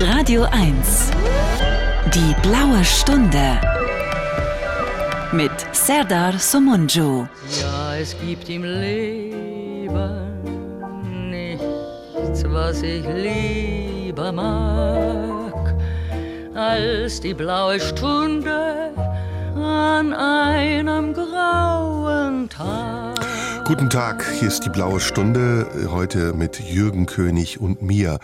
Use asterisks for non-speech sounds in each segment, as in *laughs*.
Radio 1. Die blaue Stunde. Mit Serdar Somunju. Ja, es gibt im Leben nichts, was ich lieber mag, als die blaue Stunde an einem grauen Tag. Guten Tag, hier ist die blaue Stunde, heute mit Jürgen König und mir.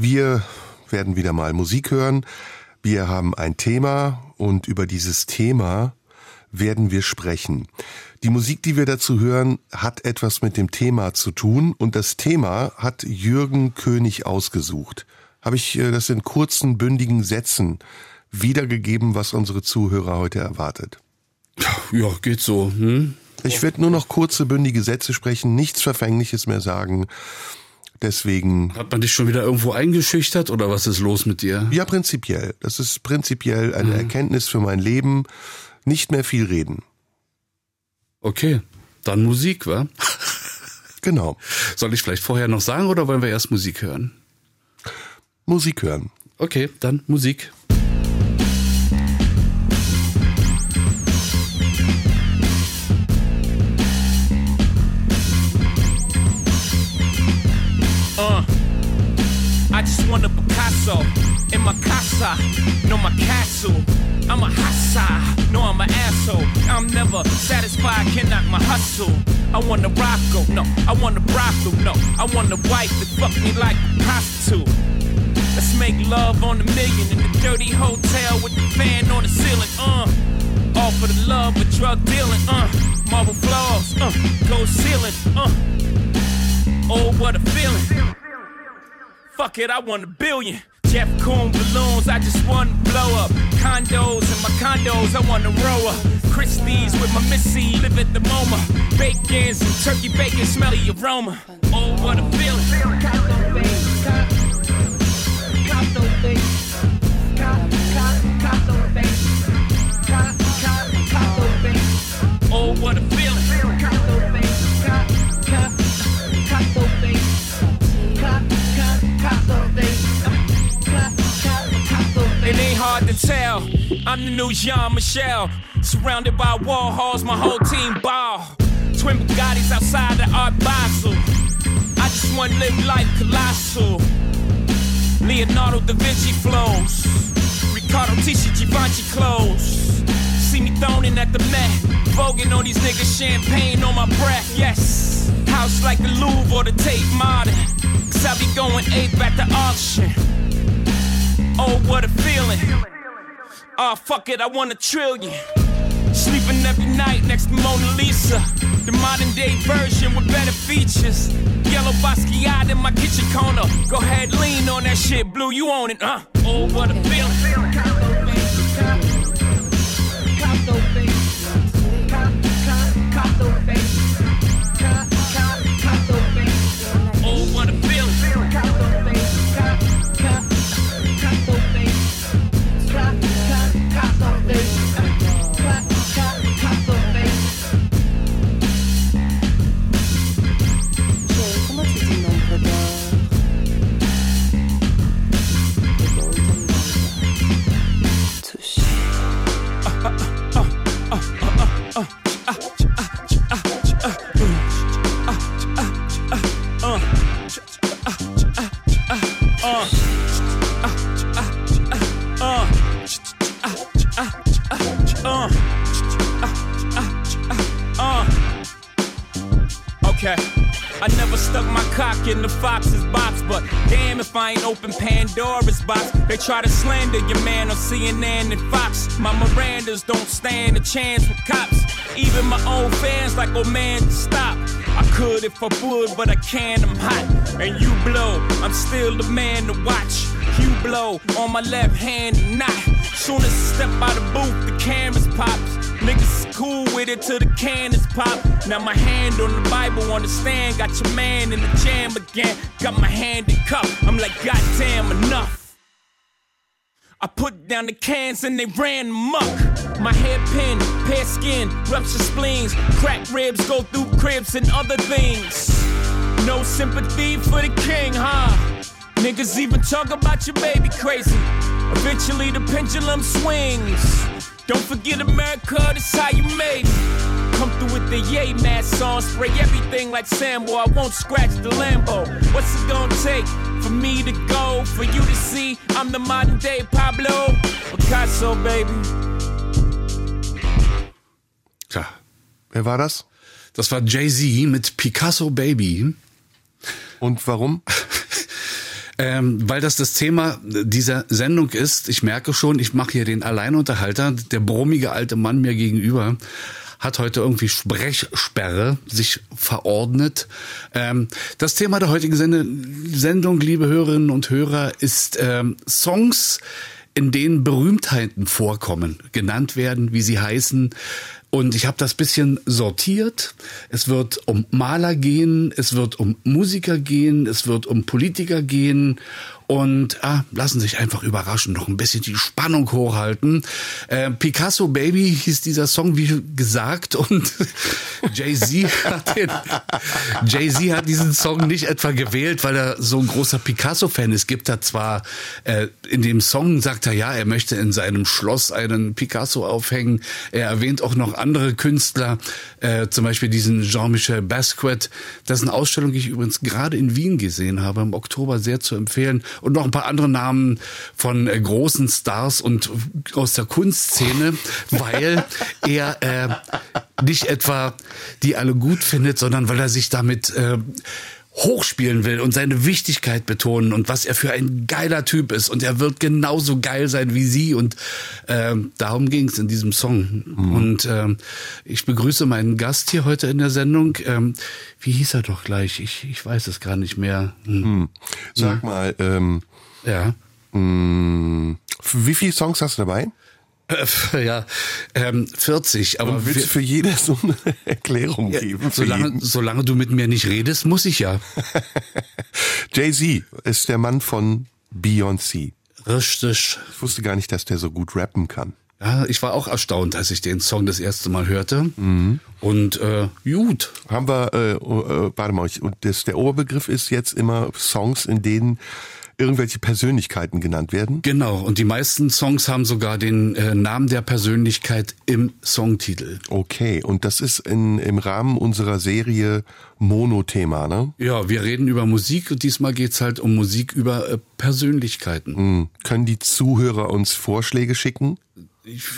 Wir werden wieder mal Musik hören. Wir haben ein Thema und über dieses Thema werden wir sprechen. Die Musik, die wir dazu hören, hat etwas mit dem Thema zu tun und das Thema hat Jürgen König ausgesucht. Habe ich äh, das in kurzen, bündigen Sätzen wiedergegeben, was unsere Zuhörer heute erwartet? Ja, geht so. Hm? Ich werde nur noch kurze, bündige Sätze sprechen, nichts Verfängliches mehr sagen. Deswegen. Hat man dich schon wieder irgendwo eingeschüchtert oder was ist los mit dir? Ja, prinzipiell. Das ist prinzipiell eine mhm. Erkenntnis für mein Leben. Nicht mehr viel reden. Okay, dann Musik, wa? *laughs* genau. Soll ich vielleicht vorher noch sagen oder wollen wir erst Musik hören? Musik hören. Okay, dann Musik. I just want a Picasso in my casa, no my castle. I'm a hassa, no I'm an asshole. I'm never satisfied, cannot my hustle. I want a Rocco, no, I want a brothel, no. I want a wife that fuck me like a prostitute. Let's make love on the million in the dirty hotel with the fan on the ceiling, uh. All for the love of drug dealing, uh. Marble floors, uh. Gold ceiling, uh. Oh, what a feeling. Fuck it, I want a billion. Jeff Coon balloons, I just want to blow up. Condos and my condos, I want to row up. Christie's with my missy, live at the MoMA. Bacons and turkey bacon, smelly aroma. Oh, what a feeling. Oh, what a feeling. It ain't hard to tell. I'm the new Jean Michel. Surrounded by wall halls, my whole team ball. Twin Bugattis outside the Art Basel. I just want to live life colossal. Leonardo da Vinci flows. Ricardo Tisci Givenchy clothes. See me thrown in at the Met. Voguing on these niggas, champagne on my breath. Yes. House like the Louvre or the Tate Modern. Cause I be going ape at the auction. Oh, what a feeling. Oh, fuck it, I want a trillion. Sleeping every night next to Mona Lisa. The modern day version with better features. Yellow Basquiat in my kitchen corner. Go ahead, lean on that shit, Blue, you own it, huh? Oh, what a feeling. Chance with cops. Even my own fans like, oh man, stop. I could if I would, but I can't, I'm hot. And you blow, I'm still the man to watch. You blow on my left hand, not. Soon as I step out the booth, the cameras pops. Niggas cool with it till the can is pop. Now my hand on the Bible on the stand. Got your man in the jam again. Got my hand in cup. I'm like, goddamn, enough. I put down the cans and they ran muck. My hairpin, pear skin, rupture spleens, cracked ribs go through cribs and other things. No sympathy for the king, huh? Niggas even talk about your baby crazy. Eventually the pendulum swings. Don't forget America, that's how you made it. Come through with the yay mad song, spray everything like Sambo. I won't scratch the Lambo. What's it gonna take for me to go? For you to see I'm the modern day Pablo Picasso, baby. Tja, Wer war das? das war Jay-Z mit Picasso Baby. Und warum? *laughs* Ähm, weil das das Thema dieser Sendung ist. Ich merke schon, ich mache hier den Alleinunterhalter. Der brummige alte Mann mir gegenüber hat heute irgendwie Sprechsperre sich verordnet. Ähm, das Thema der heutigen Sendung, liebe Hörerinnen und Hörer, ist ähm, Songs, in denen Berühmtheiten vorkommen, genannt werden, wie sie heißen. Und ich habe das bisschen sortiert. Es wird um Maler gehen, es wird um Musiker gehen, es wird um Politiker gehen. Und ah, lassen sich einfach überraschen, noch ein bisschen die Spannung hochhalten. Äh, Picasso Baby hieß dieser Song, wie gesagt, und *laughs* Jay-Z hat den, Jay-Z hat diesen Song nicht etwa gewählt, weil er so ein großer Picasso-Fan ist. Gibt er zwar äh, in dem Song sagt er ja, er möchte in seinem Schloss einen Picasso aufhängen. Er erwähnt auch noch andere Künstler, äh, zum Beispiel diesen Jean-Michel Basquiat. Eine Ausstellung, die ich übrigens gerade in Wien gesehen habe, im Oktober sehr zu empfehlen und noch ein paar andere Namen von äh, großen Stars und aus der Kunstszene, weil *laughs* er äh, nicht etwa die alle gut findet, sondern weil er sich damit äh, hochspielen will und seine Wichtigkeit betonen und was er für ein geiler Typ ist. Und er wird genauso geil sein wie sie. Und ähm, darum ging es in diesem Song. Und ähm, ich begrüße meinen Gast hier heute in der Sendung. Ähm, wie hieß er doch gleich? Ich, ich weiß es gar nicht mehr. Hm. Sag mal, ähm, ja. mh, wie viele Songs hast du dabei? Äh, ja ähm, 40 aber Und willst wir- du für jede so eine *laughs* Erklärung geben? Für solange, solange du mit mir nicht redest muss ich ja *laughs* Jay-Z ist der Mann von Beyoncé. richtig Ich wusste gar nicht, dass der so gut rappen kann. Ja, ich war auch erstaunt, als ich den Song das erste Mal hörte. Und äh, gut. Haben wir, äh, äh, warte mal, ich- und das, der Oberbegriff ist jetzt immer Songs, in denen irgendwelche Persönlichkeiten genannt werden. Genau. Und die meisten Songs haben sogar den äh, Namen der Persönlichkeit im Songtitel. Okay, und das ist in, im Rahmen unserer Serie Monothema, ne? Ja, wir reden über Musik und diesmal geht's halt um Musik über äh, Persönlichkeiten. Hm. Können die Zuhörer uns Vorschläge schicken?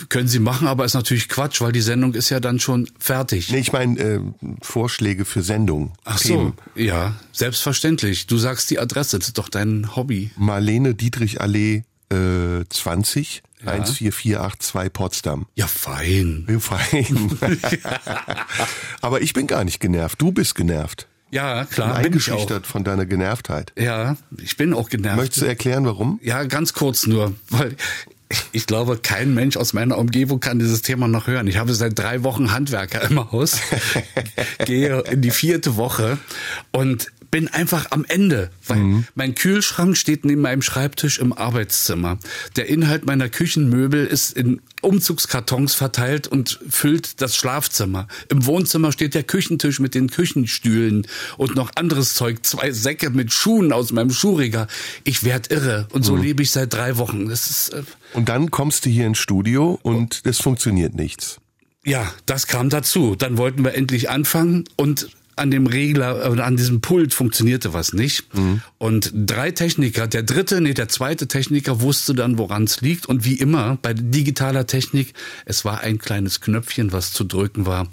Können sie machen, aber ist natürlich Quatsch, weil die Sendung ist ja dann schon fertig. Nee, ich meine äh, Vorschläge für Sendungen. Ach so, Themen. ja, selbstverständlich. Du sagst die Adresse, das ist doch dein Hobby. Marlene Dietrich Allee äh, 20 14482 Potsdam. Ja, fein. Ja, Fein. *laughs* Aber ich bin gar nicht genervt. Du bist genervt. Ja, klar, bin bin ich auch. eingeschüchtert von deiner Genervtheit. Ja, ich bin auch genervt. Möchtest du erklären, warum? Ja, ganz kurz nur, weil ich glaube, kein Mensch aus meiner Umgebung kann dieses Thema noch hören. Ich habe seit drei Wochen Handwerker im Haus, *laughs* gehe in die vierte Woche und bin einfach am Ende, weil mein Kühlschrank steht neben meinem Schreibtisch im Arbeitszimmer. Der Inhalt meiner Küchenmöbel ist in Umzugskartons verteilt und füllt das Schlafzimmer. Im Wohnzimmer steht der Küchentisch mit den Küchenstühlen und noch anderes Zeug, zwei Säcke mit Schuhen aus meinem Schuhregal. Ich werd irre und so lebe ich seit drei Wochen. Das ist äh, Und dann kommst du hier ins Studio und es funktioniert nichts. ja, das kam dazu. Dann wollten wir endlich anfangen und an dem Regler oder an diesem Pult funktionierte was nicht. Und drei Techniker, der dritte, nee, der zweite Techniker wusste dann, woran es liegt. Und wie immer bei digitaler Technik, es war ein kleines Knöpfchen, was zu drücken war.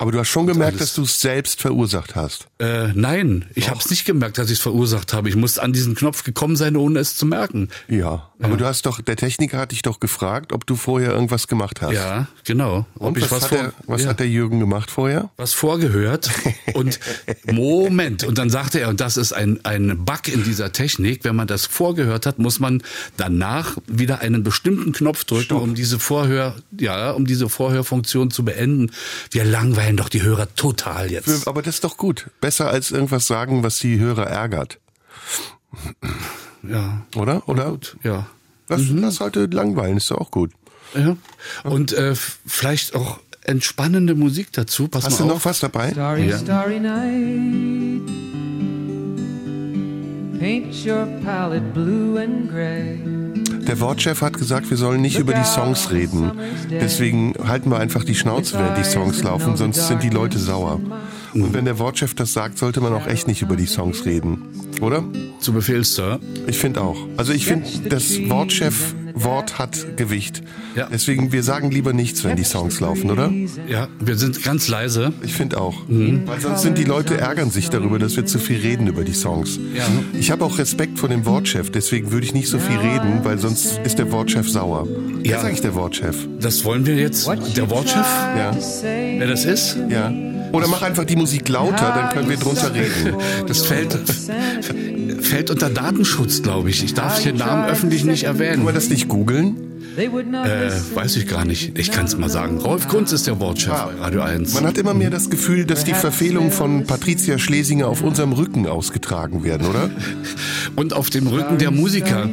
Aber du hast schon gemerkt, alles- dass du es selbst verursacht hast. Äh, nein, ich habe es nicht gemerkt, dass ich es verursacht habe. Ich musste an diesen Knopf gekommen sein, ohne es zu merken. Ja. Aber du hast doch, der Techniker hat dich doch gefragt, ob du vorher irgendwas gemacht hast. Ja, genau. Und was, was, hat, vor, der, was ja. hat der Jürgen gemacht vorher? was vorgehört und *laughs* Moment und dann sagte er und das ist ein ein Bug in dieser Technik wenn man das vorgehört hat muss man danach wieder einen bestimmten Knopf drücken um diese Vorhör ja um diese Vorhörfunktion zu beenden wir langweilen doch die Hörer total jetzt Aber das ist doch gut. Besser als irgendwas sagen, was die Hörer ärgert. ja Oder? Oder? gut ja Das, das sollte langweilen, ist doch auch gut. ja und äh, vielleicht auch entspannende Musik dazu pass Hast du mal noch auf was dabei? Starry, Ja. starry night. Der Wortchef hat gesagt, wir sollen nicht über die Songs reden. Deswegen halten wir einfach die Schnauze, während die Songs laufen, sonst sind die Leute sauer. Und wenn der Wortchef das sagt, sollte man auch echt nicht über die Songs reden. Oder? Zu Befehl, Sir. Ich finde auch. Also ich finde, das Wortchef Wort hat Gewicht. Ja. Deswegen, wir sagen lieber nichts, wenn die Songs laufen, oder? Ja, wir sind ganz leise. Ich finde auch. Weil sonst sind die Leute ärgern sich darüber, dass wir zu viel reden über die Songs. Ja. Ich habe auch Respekt vor dem Wortchef, deswegen würde ich nicht so viel reden, weil sonst ist der Wortchef sauer. Wer Ja. ist eigentlich der Wortchef? Das wollen wir jetzt. Der Wortchef? Ja. Wer das ist? Ja. Oder mach einfach die Musik lauter, dann können wir drunter reden. Das fällt, *laughs* fällt unter Datenschutz, glaube ich. Ich darf den Namen öffentlich nicht Kann erwähnen. man das nicht googeln? They would not Äh, weiß ich gar nicht. Ich kann es mal sagen. Rolf Kunz ist der Wortchef bei Radio 1. Man hat immer mehr das Gefühl, dass die Verfehlungen von Patricia Schlesinger auf unserem Rücken ausgetragen werden, oder? *laughs* Und auf dem Rücken der Musiker,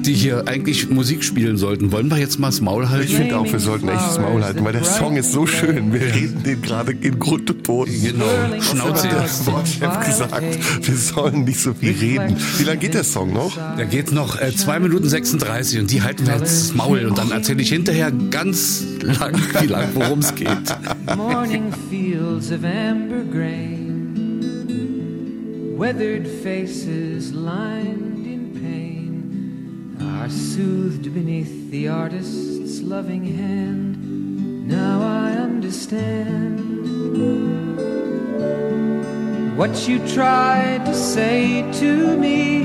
die hier eigentlich Musik spielen sollten. Wollen wir jetzt mal das Maul Ich halten? finde auch, wir sollten echt das Maul halten, weil der Song ist so schön. Wir reden den gerade in Grund und Boden. Genau. Schnauze. Der Wortchef gesagt, wir sollen nicht so viel reden. Wie lange geht der Song noch? Da geht noch äh, 2 Minuten 36 und die halten wir jetzt das Maul und dann erzähle ich hinterher ganz lang, wie lang, worum es geht. morning fields of amber grain, weathered faces lined in pain are soothed beneath the artist's loving hand. Now I understand what you tried to say to me,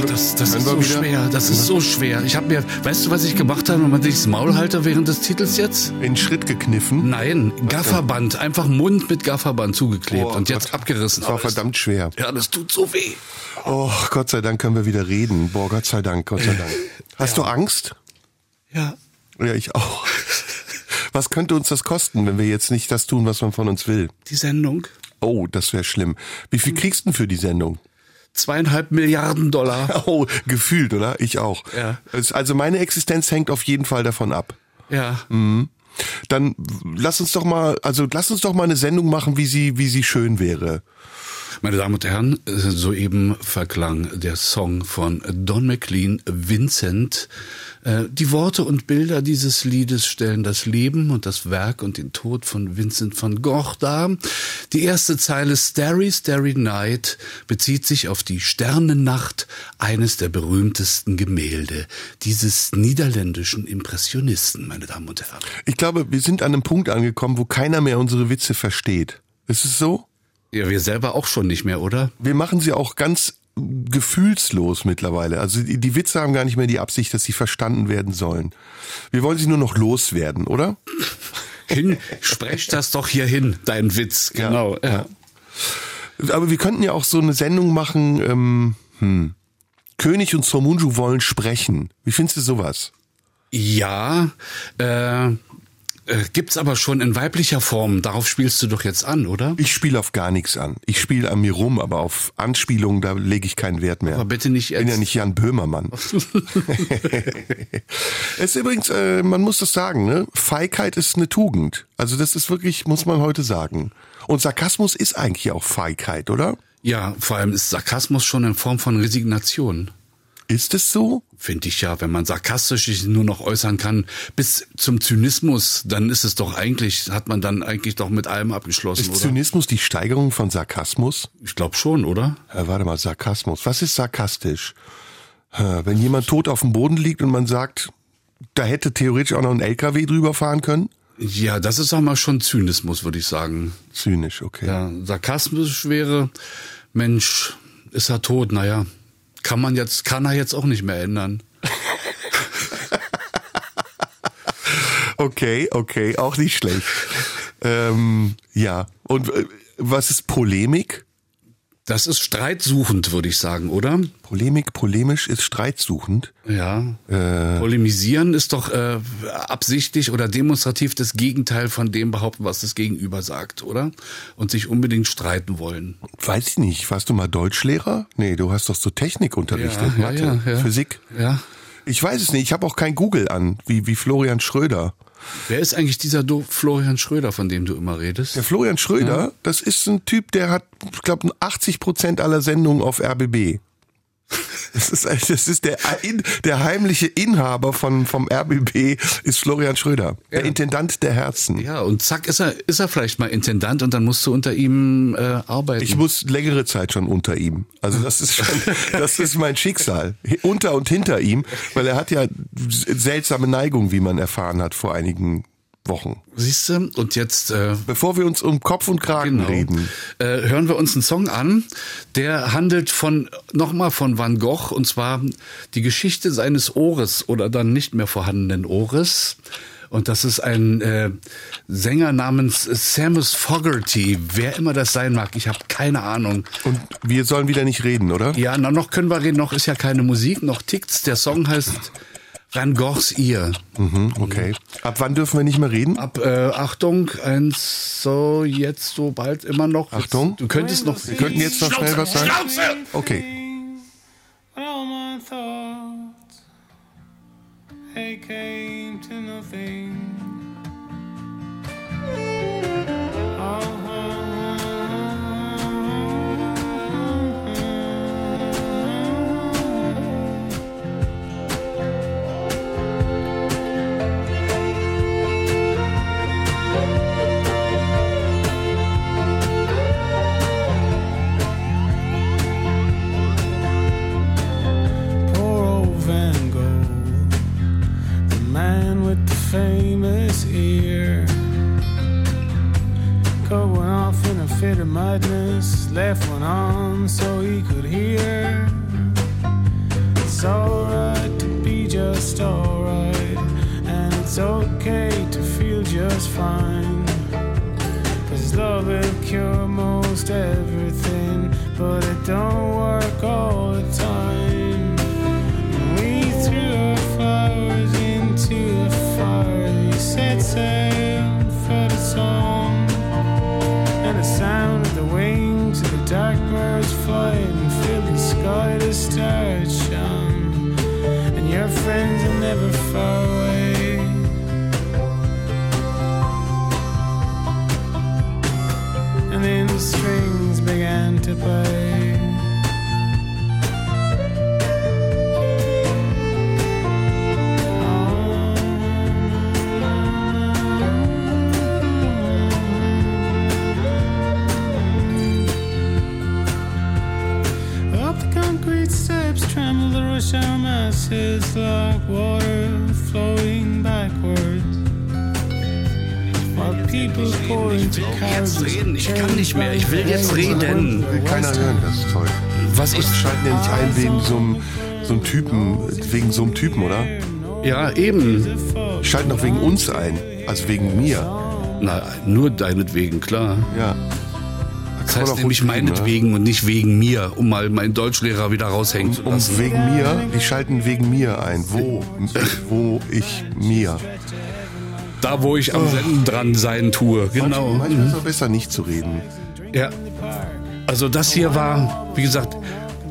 Oh, das das ist so wieder? schwer. Das ist so schwer. Ich habe mir, weißt du, was ich gemacht habe, wenn man sich das Maul halte während des Titels jetzt? In Schritt gekniffen. Nein, Gafferband. Einfach Mund mit Gafferband zugeklebt Oh und jetzt Gott. abgerissen. Das war verdammt schwer. Ja, das tut so weh. Oh, Gott sei Dank können wir wieder reden. Boah, Gott sei Dank, Gott sei Dank. *laughs* Hast du Angst? Ja. Ja, ich auch. Was könnte uns das kosten, wenn wir jetzt nicht das tun, was man von uns will? Die Sendung. Oh, das wäre schlimm. Wie viel kriegst du denn für die Sendung? Zweieinhalb Milliarden Dollar. *laughs* Oh, gefühlt, oder? Ich auch. Ja. Also meine Existenz hängt auf jeden Fall davon ab. Ja. Dann lass uns doch mal, also lass uns doch mal eine Sendung machen, wie sie, wie sie schön wäre. Meine Damen und Herren, soeben verklang der Song von Don McLean, Vincent. Äh, Die Worte und Bilder dieses Liedes stellen das Leben und das Werk und den Tod von Vincent van Gogh dar. Die erste Zeile Starry, Starry Night bezieht sich auf die Sternennacht, eines der berühmtesten Gemälde dieses niederländischen Impressionisten, meine Damen und Herren. Ich glaube, wir sind an einem Punkt angekommen, wo keiner mehr unsere Witze versteht. Ist es so? Ja, wir selber auch schon nicht mehr, oder? Wir machen sie auch ganz gefühlslos mittlerweile. Also die, die Witze haben gar nicht mehr die Absicht, dass sie verstanden werden sollen. Wir wollen sie nur noch loswerden, oder? Hin, sprech das doch hier hin, dein Witz. Genau. Ja. Aber wir könnten ja auch so eine Sendung machen, ähm, hm. König und Somunju wollen sprechen. Wie findest du sowas? Ja, äh, äh, gibt's aber schon in weiblicher Form. Darauf spielst du doch jetzt an, oder? Ich spiele auf gar nichts an. Ich spiele an mir rum, aber auf Anspielungen, da lege ich keinen Wert mehr. Aber bitte nicht Ich bin ja jetzt- nicht Jan Böhmermann. *laughs* es ist übrigens, äh, man muss das sagen, ne? Feigheit ist eine Tugend. Also das ist wirklich, muss man heute sagen. Und Sarkasmus ist eigentlich auch Feigheit, oder? Ja, vor allem ist Sarkasmus schon in Form von Resignation. Ist es so? Finde ich ja, wenn man sarkastisch sich nur noch äußern kann, bis zum Zynismus, dann ist es doch eigentlich, hat man dann eigentlich doch mit allem abgeschlossen, Ist oder? Zynismus die Steigerung von Sarkasmus? Ich glaube schon, oder? Ja, warte mal, Sarkasmus. Was ist sarkastisch? Äh, Wenn jemand tot auf dem Boden liegt und man sagt, da hätte theoretisch auch noch ein LKW drüber fahren können? Ja, das ist auch mal schon Zynismus, würde ich sagen. Zynisch, okay. Ja, sarkasmisch wäre, Mensch, ist er tot, naja, kann man jetzt, kann er jetzt auch nicht mehr ändern. *laughs* Okay, okay, auch nicht schlecht. ähm, ja, und äh, was ist Polemik? Das ist streitsuchend, würde ich sagen, oder? Polemik, polemisch ist streitsuchend. Ja. Polemisieren ist doch äh, absichtlich oder demonstrativ das Gegenteil von dem behaupten, was das Gegenüber sagt, oder? Und sich unbedingt streiten wollen. Weiß ich nicht, warst du mal Deutschlehrer? Nee, du hast doch so Technik unterrichtet, ja, Mathe, ja, ja. Physik. Ja. Ich weiß es nicht, ich habe auch kein Google an, wie, wie Florian Schröder. Wer ist eigentlich dieser Do Florian Schröder, von dem du immer redest? Der Florian Schröder, das ist ein Typ, der hat, ich glaube, 80 Prozent aller Sendungen auf RBB. Das ist, das ist der, der heimliche Inhaber von, vom RBB ist Florian Schröder, der Intendant der Herzen. Ja, und zack ist er, ist er vielleicht mal Intendant und dann musst du unter ihm äh, arbeiten. Ich muss längere Zeit schon unter ihm. Also das ist schon, *laughs* das ist mein Schicksal. Unter und hinter ihm, weil er hat ja seltsame Neigung, wie man erfahren hat vor einigen Wochen. Siehst du? Und jetzt äh, Bevor wir uns um Kopf und Kragen genau, reden. äh, hören wir uns einen Song an, der handelt von nochmal von Van Gogh und zwar die Geschichte seines Ohres oder dann nicht mehr vorhandenen Ohres. Und das ist ein äh, Sänger namens Samus Fogerty. Wer immer das sein mag, ich habe keine Ahnung. Und wir sollen wieder nicht reden, oder? Ja, na, noch können wir reden, noch ist ja keine Musik, noch tickt's. Der Song heißt Van Goghs Ear. Mhm, okay. Ab wann dürfen wir nicht mehr reden? Ab, äh, Achtung, eins, so, jetzt, so bald, immer noch. Achtung. Du könntest noch. Wir könnten jetzt noch schnell was sagen. Okay. All my thoughts they came to nothing. Poor famous ear. Going off in a fit of madness, left one on so he could hear. It's alright to be just alright, and it's okay to feel just fine. Cause love will cure most everything, but it don't work all the time. For the song. And the sound of the wings of the dark birds flying filled the sky to start shine. And your friends are never far away. and then the strings began to play. Rush hour masses like water flowing backwards. People into carriages. reden, ich kann nicht mehr, ich will jetzt reden. Will keiner hören, das ist toll. Was ich. Die schalten ja nicht ein wegen so einem, so einem Typen, wegen so einem Typen, oder? Ja, eben. Schalten doch wegen uns ein, also wegen mir. Na, nur deinetwegen, klar. Ja. Das heißt nämlich tun, meinetwegen und nicht wegen mir, um mal meinen Deutschlehrer wieder raushängen zu Um lassen. wegen mir, die schalten wegen mir ein. Wo? Wo ich mir. Da, wo ich am Senden dran sein tue. Genau. Manchmal, manchmal ist es besser nicht zu reden. Ja. Also das hier war, wie gesagt,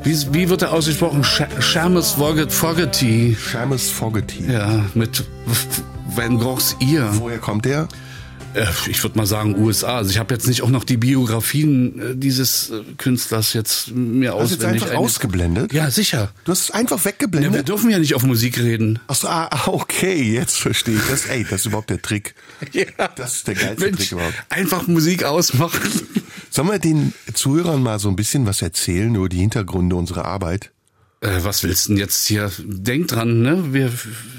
wie, wie wird er ausgesprochen? Seamus Fogerty. Seamus Fogerty. Ja, mit Van Goghs Ihr. Woher kommt der? Äh, ich würde mal sagen USA. Also ich habe jetzt nicht auch noch die Biografien äh, dieses äh, Künstlers jetzt mir Hast du jetzt auswendig einfach ausgeblendet? Ja, sicher. Du hast es einfach Ja, wir weggeblendet? dürfen ja nicht auf Musik reden. Ach so, ah, ah, okay, jetzt verstehe ich das. Ey, das ist überhaupt der Trick. *laughs* Ja. Das ist der geilste Mensch, Trick überhaupt. Einfach Musik ausmachen. Sollen wir den Zuhörern mal so ein bisschen was erzählen über die Hintergründe unserer Arbeit? Äh, was willst du denn jetzt hier? Denk dran, ne? Wir,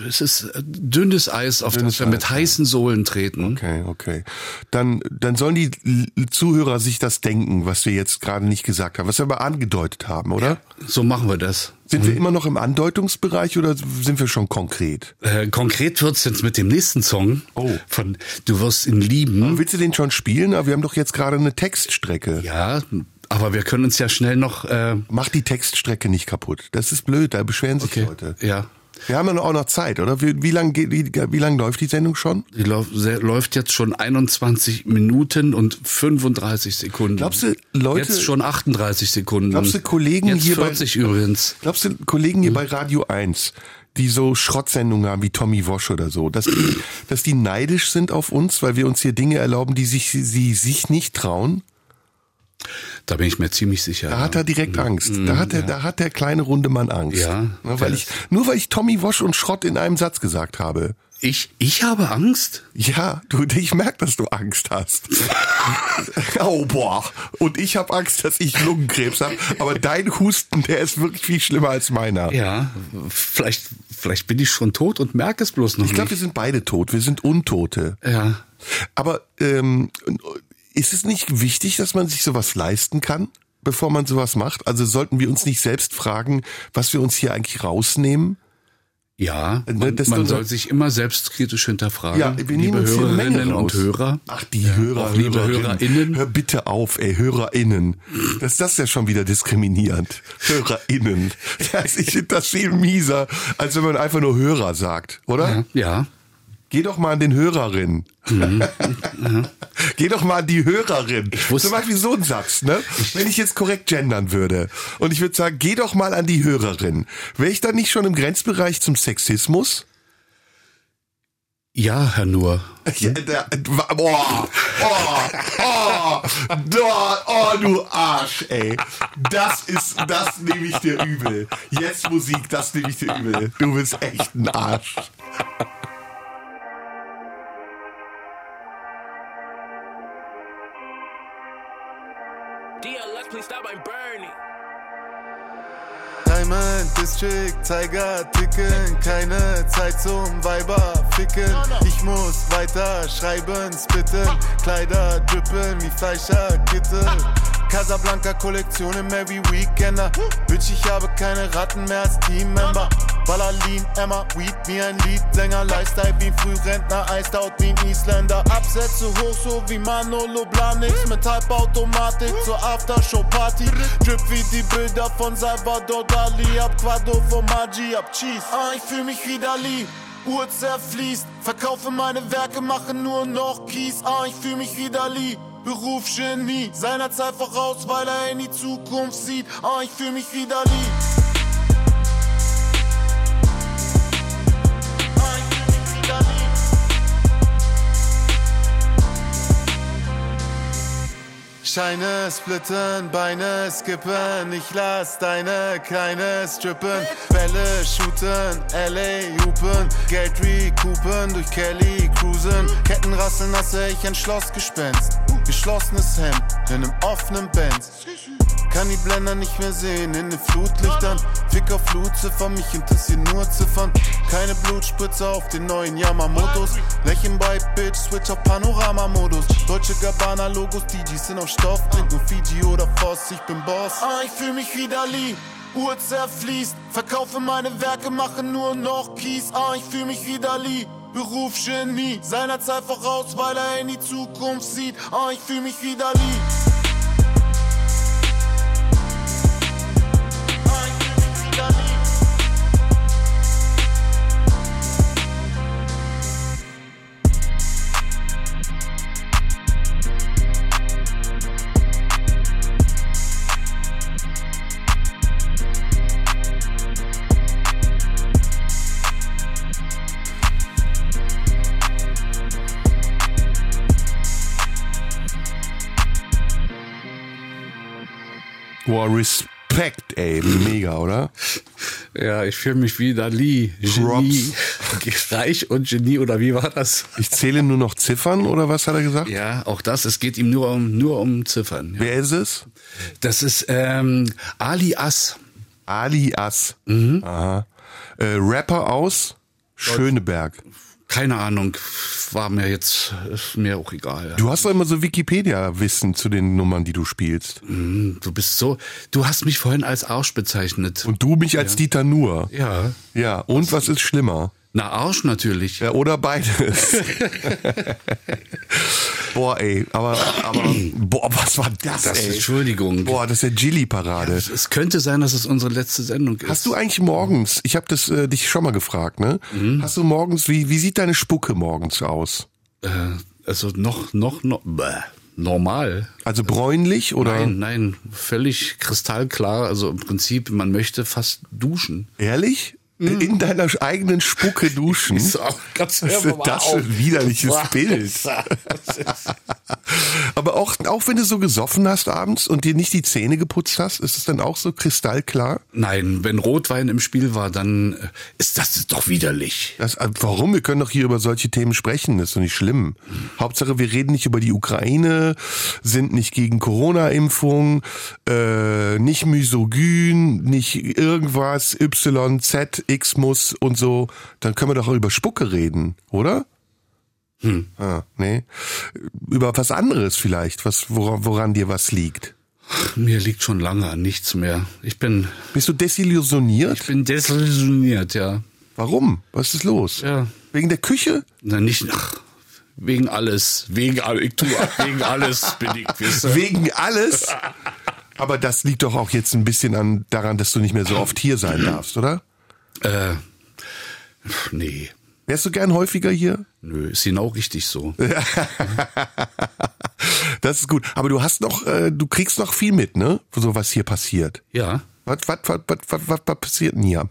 es ist dünnes Eis, auf Dünnes das wir mit Eis, ja. heißen Sohlen treten. Okay, okay. Dann, dann sollen die Zuhörer sich das denken, was wir jetzt gerade nicht gesagt haben, was wir aber angedeutet haben, oder? So machen wir das. Sind wir immer noch im Andeutungsbereich oder sind wir schon konkret? Äh, konkret wird's jetzt mit dem nächsten Song Oh. von Du wirst ihn lieben. Willst du den schon spielen? Aber wir haben doch jetzt gerade eine Textstrecke. Ja, aber wir können uns ja schnell noch. Äh, Mach die Textstrecke nicht kaputt. Das ist blöd, da beschweren sich okay. Leute. Ja. Wir haben ja noch- auch noch Zeit, oder? Wie, wie lang geht, wie, wie lang läuft die Sendung schon? Die läuft jetzt schon 21 Minuten und 35 Sekunden. Glaubst du, Leute- Jetzt schon 38 Sekunden. Glaubst du, Kollegen jetzt hier bei- 40 übrigens. Glaubst du, Kollegen hier bei Radio 1, die so Schrottsendungen haben wie Tommy Wosch oder so, dass die, dass die neidisch sind auf uns, weil wir uns hier Dinge erlauben, die sich, sie sich nicht trauen? Da bin ich mir ziemlich sicher. Da hat er direkt Angst. Da hat der, da hat der kleine runde Mann Angst. Ja. Ne, weil ich, nur weil ich Tommy Wosch und Schrott in einem Satz gesagt habe. Ich, ich habe Angst? Ja, du, ich merk, dass du Angst hast. *laughs* oh boah. Und ich habe Angst, dass ich Lungenkrebs habe. Aber dein Husten, der ist wirklich viel schlimmer als meiner. Ja, vielleicht, vielleicht bin ich schon tot und merke es bloß noch Ich glaube, wir nicht. sind beide tot. Wir sind Untote. Ja. Aber ähm, ist es nicht wichtig, dass man sich sowas leisten kann, bevor man sowas macht? Also sollten wir uns nicht selbst fragen, was wir uns hier eigentlich rausnehmen? Ja, Ne, man, ist man soll sich immer selbstkritisch hinterfragen. Ja, wir nehmen liebe Hörerinnen und. Hörer. Ach, die Hörer, auch liebe Hörerinnen. Hör bitte auf, ey, HörerInnen. Das, das ist ja schon wieder diskriminierend. HörerInnen. *laughs* Das, ich finde das viel mieser, als wenn man einfach nur Hörer sagt, oder? Ja, Geh doch mal an den Hörerin. *laughs* Geh doch mal an die Hörerin. wusste- Zum Beispiel so ein Satz, ne? Wenn ich jetzt korrekt gendern würde und ich würde sagen, geh doch mal an die Hörerin. Wäre ich dann nicht schon im Grenzbereich zum Sexismus? ja, Herr Nur. *laughs* Ja, der, boah, oh, oh, oh, oh, du Arsch, ey. Das ist, das nehme ich dir übel. Jetzt Musik, das nehme ich dir übel. Du bist echt ein Arsch. Diamond District, Tiger ticken, keine Zeit zum Weiber ficken. Ich muss weiter schreiben, spitten, Kleider drippen wie Fleischerkittel. Casablanca Kollektionen mehr wie Weekender. Bitch, ich habe keine Ratten mehr als Teammember. Ballerlin, Emma, Weed wie ein Leadsänger. Lifestyle wie ein Frührentner, out wie ein Isländer. Absätze hoch so wie Manolo Blahnik mit Halbautomatik zur Aftershow-Party. Drip wie die Bilder von Salvador Dali. Ab Quado von Magi, ab Cheese. Ah, ich fühl mich wie Dali. Uhr zerfließt, verkaufe meine Werke, mache nur noch Kies. Ah, ich fühl mich wie Dali. Beruf Genie, seiner Zeit voraus, weil er in die Zukunft sieht. Ah, ich fühl mich wie Dali. Ah, ich fühl mich wie Dali. Scheine splitten, Beine skippen, ich lass deine Kleine strippen. Bälle shooten, LA hupen, Geld recoupen, durch Kelly cruisen. Ketten rasseln, nasse ich ein Schlossgespenst. Geschlossenes Hemd in einem offenen Benz. Kann die Blender nicht mehr sehen in den Flutlichtern. Fick auf Flutziffer, mich interessieren nur Ziffern. Keine Blutspritze auf den neuen Yamamotos. Lächeln bei Bitch, Switch auf Panorama-Modus. Deutsche Gabbana-Logos, DJs sind auf Stoff. Trink nur Fiji oder Voss, ich bin Boss. Ah, ich fühl mich wie Dali. Uhr zerfließt, verkaufe meine Werke, mache nur noch Kies. Ah, ich fühl mich wie Dali. Beruf Genie, seiner Zeit voraus, weil er in die Zukunft sieht. Ah, ich fühl mich wie Dali. Boah, Respekt, ey. Mega, oder? Ja, ich fühle mich wie Dali. Genie. *laughs* Reich und Genie, oder wie war das? Ich zähle nur noch Ziffern, oder was hat er gesagt? Ja, auch das. Es geht ihm nur um, nur um Ziffern. Ja. Wer ist es? Das ist ähm, Ali Ass. Ali Ass. Mhm. Aha. Äh, Rapper aus Schöneberg. Keine Ahnung, war mir jetzt, ist mir auch egal. Ja. Du hast doch immer so Wikipedia-Wissen zu den Nummern, die du spielst. Du bist so, du hast mich vorhin als Arsch bezeichnet. Und du mich als Dieter Nuhr. ja. Ja, und was ist schlimmer? Na, Arsch natürlich. Ja, oder beides. *laughs* boah, ey, aber, aber, boah, was war das, Das, ey? Entschuldigung. Boah, das ist ja Gilly-Parade. Es könnte sein, dass es unsere letzte Sendung ist. Hast du eigentlich morgens, ich habe das äh, dich schon mal gefragt, ne? Mhm. Hast du morgens, wie, wie sieht deine Spucke morgens aus? äh, also noch, noch, noch, bäh, normal. Also bräunlich oder Nein, nein, völlig kristallklar. Also im Prinzip, man möchte fast duschen. ehrlich? In deiner eigenen Spucke duschen? Ist auch ganz Was ist das für ein widerliches Bild? Aber auch, auch wenn du so gesoffen hast abends und dir nicht die Zähne geputzt hast, ist es dann auch so kristallklar? Nein, wenn Rotwein im Spiel war, dann äh, ist das doch widerlich. Das, äh, warum? Wir können doch hier über solche Themen sprechen, das ist doch nicht schlimm. Hauptsache, wir reden nicht über die Ukraine, sind nicht gegen Corona-Impfung, äh, nicht misogyn, nicht irgendwas, Y, Z, X muss und so. Dann können wir doch auch über Spucke reden, oder? Hm. Ah, nee. Über was anderes vielleicht, was, woran, woran dir was liegt. Mir liegt schon lange an nichts mehr. Ich bin, Bist du desillusioniert? ich bin desillusioniert, ja. Warum? Was ist los? Ja. Wegen der Küche? Na, nicht, ach, wegen alles. Wegen, ich tue wegen alles bin ich, du? Wegen alles? *laughs* Aber das liegt doch auch jetzt ein bisschen an, daran, dass du nicht mehr so oft hier sein darfst, oder? Äh, nee. Wärst du gern häufiger hier? Nö, ist genau richtig so. *laughs* Das ist gut. Aber du hast noch, äh, du kriegst noch viel mit, ne? So was hier passiert. Ja. Was, was, was, was, was, was, was passiert denn hier?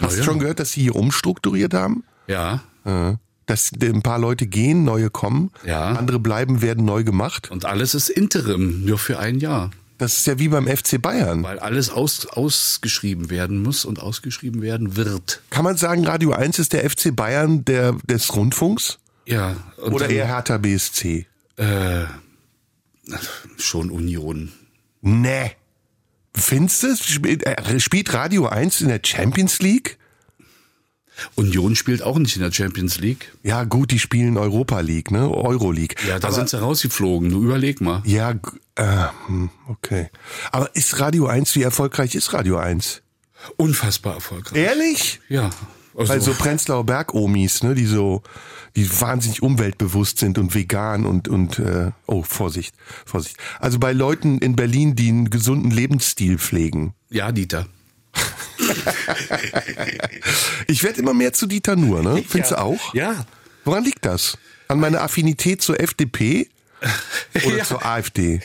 Hast du ja. schon gehört, dass sie hier umstrukturiert haben? Ja. Äh, Dass ein paar Leute gehen, neue kommen, Ja. andere bleiben, werden neu gemacht. Und alles ist Interim, nur für ein Jahr. Das ist ja wie beim FC Bayern. Weil alles aus, ausgeschrieben werden muss und ausgeschrieben werden wird. Kann man sagen, Radio 1 ist der FC Bayern der, des Rundfunks? Ja. Oder dann, eher Hertha BSC? Äh, schon Union. Nee. Findest du, spielt, äh, spielt Radio 1 in der Champions League? Union spielt auch nicht in der Champions League. Ja, gut, die spielen Europa League, ne? Euro League. Ja, da Aber- sind sie rausgeflogen. Du überleg mal. Ja, äh, hm, okay. Aber ist Radio 1, wie erfolgreich ist Radio 1? Unfassbar erfolgreich. Ehrlich? Ja. Also, Weil so Prenzlauer Berg-Omis, ne, die so, die wahnsinnig umweltbewusst sind und vegan und, und, äh, oh, Vorsicht, Vorsicht. Also bei Leuten in Berlin, die einen gesunden Lebensstil pflegen. ja, Dieter. *laughs* Ich werde immer mehr zu Dieter Nuhr, ne? Findest du auch? Ja. Woran liegt das? An meiner Affinität zur FDP oder Ja. zur AfD?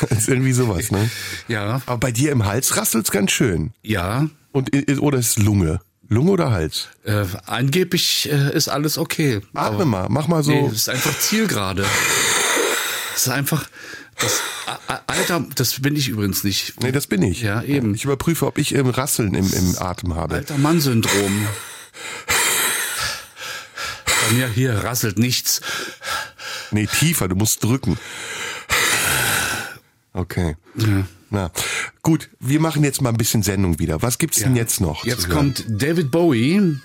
Das *laughs* ist irgendwie sowas, ne? Ja. Aber bei dir im Hals rasselt's ganz schön. Ja. Und oder ist Lunge? Lunge oder Hals? Äh, angeblich äh, ist alles okay. Atme mal, mach mal so. Nee, es ist einfach Zielgerade. Es *laughs* ist einfach das Alter, das bin ich übrigens nicht. Nee, das bin ich. Ja, eben. Ich überprüfe, ob ich ähm, Rasseln im, im Atem habe. Alter Mann-Syndrom. *laughs* Bei mir hier rasselt nichts. Nee, tiefer, du musst drücken. Okay. Ja. Na, gut, wir machen jetzt mal ein bisschen Sendung wieder. Was gibt's denn jetzt noch? Jetzt kommt David Bowie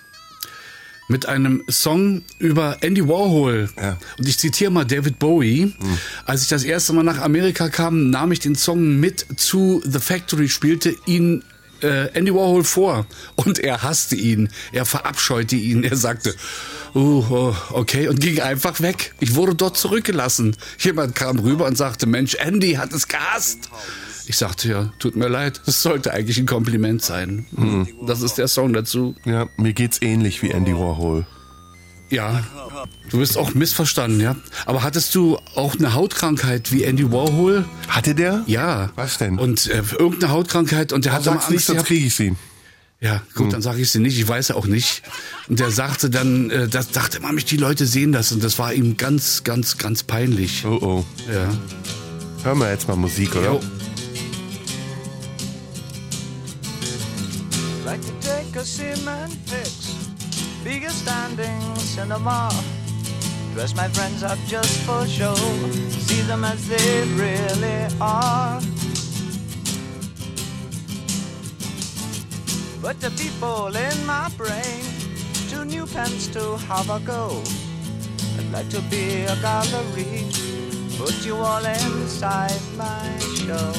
mit einem Song über Andy Warhol. Ja. Und ich zitiere mal David Bowie. Als ich das erste Mal nach Amerika kam, nahm ich den Song mit zu The Factory, spielte ihn äh, Andy Warhol vor und er hasste ihn, er verabscheute ihn, er sagte, uh, oh, okay, und ging einfach weg. Ich wurde dort zurückgelassen. Jemand kam rüber und sagte, Mensch, Andy hat es gehasst. Ich sagte, ja, tut mir leid, das sollte eigentlich ein Kompliment sein. Das ist der Song dazu. Ja, mir geht's ähnlich wie Andy Warhol. Ja, du bist auch missverstanden, ja. Aber hattest du auch eine Hautkrankheit wie Andy Warhol? Hatte der? Ja. Was denn? Und äh, irgendeine Hautkrankheit und der hatte mal Sag's nicht, Angst sonst kriege ich sie. Ja, gut, dann sage ich sie nicht. Ich weiß ja auch nicht. Und der sagte dann, äh, das dachte man mich, die Leute sehen das und das war ihm ganz, ganz, ganz peinlich. Oh oh. Ja. Hören wir jetzt mal Musik, oder? Jo. like bigger standing cinema. Dress my friends up just for show, see them as they really are. But the people in my brain, two new pens to have a go. I'd like to be a gallery, put you all inside my show.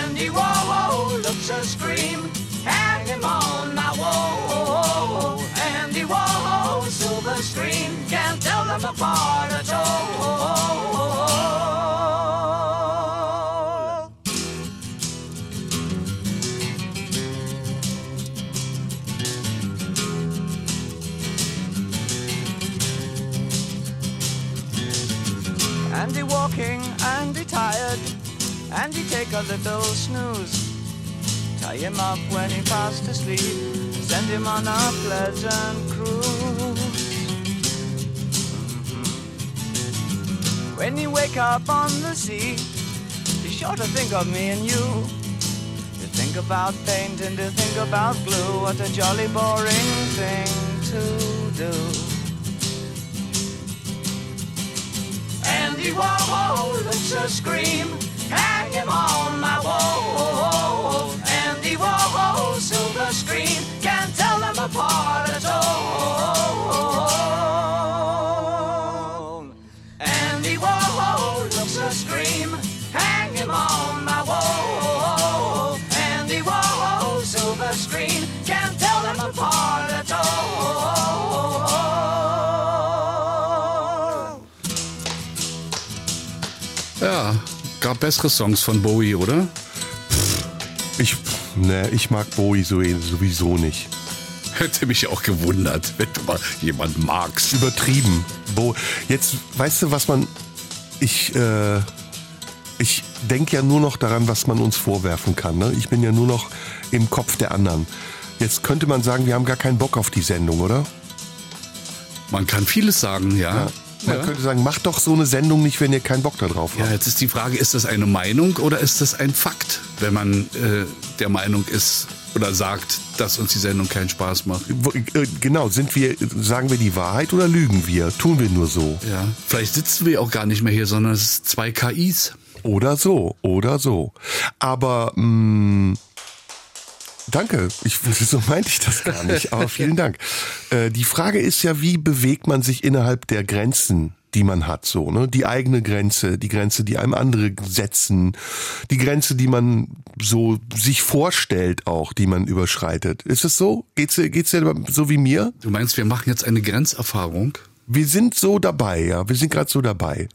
Andy Warhol looks a scream. Hang him on my wall. Andy Warhol, silver screen. Can't tell them apart at all. Andy walking, Andy tired. Andy take a little snooze. Him up when he fast asleep. Send him on a pleasant cruise. When you wake up on the sea, be sure to think of me and you. To think about paint and to think about glue. What a jolly boring thing to do. Andy Warhol a scream. Hang him on my wall. Screen. Can't tell them apart at all. Andy Warhol looks a scream. Hang him on my wall. Andy Warhol, silver screen. Can't tell them apart at all. Ja, gab bessere Songs von Bowie, oder? Ich, ne, ich mag Bowie so, sowieso nicht. Hätte mich auch gewundert, wenn du mal jemand magst. Übertrieben. Bo Jetzt, weißt du, was man. Ich, äh, ich denke ja nur noch daran, was man uns vorwerfen kann. Ne? Ich bin ja nur noch im Kopf der anderen. Jetzt könnte man sagen, wir haben gar keinen Bock auf die Sendung, oder? Man kann vieles sagen, ja. Man Ja. könnte sagen, macht doch so eine Sendung nicht, wenn ihr keinen Bock da drauf Ja, habt. jetzt ist die Frage, ist das eine Meinung oder ist das ein Fakt, wenn man äh, der Meinung ist oder sagt, dass uns die Sendung keinen Spaß macht? Äh, Genau, sind wir, sagen wir die Wahrheit oder lügen wir? Tun wir nur so. Ja, vielleicht sitzen wir auch gar nicht mehr hier, sondern es ist zwei KIs. Oder so, oder so. Aber mh, danke, ich, so meinte ich das gar nicht, aber vielen Dank. Äh, die Frage ist ja, wie bewegt man sich innerhalb der Grenzen, die man hat, so, ne? Die eigene Grenze, die Grenze, die einem andere setzen, die Grenze, die man so sich vorstellt auch, die man überschreitet. Ist es so? Geht's, geht's dir so wie mir? Du meinst, wir machen jetzt eine Grenzerfahrung? Wir sind so dabei, ja. Wir sind gerade so dabei.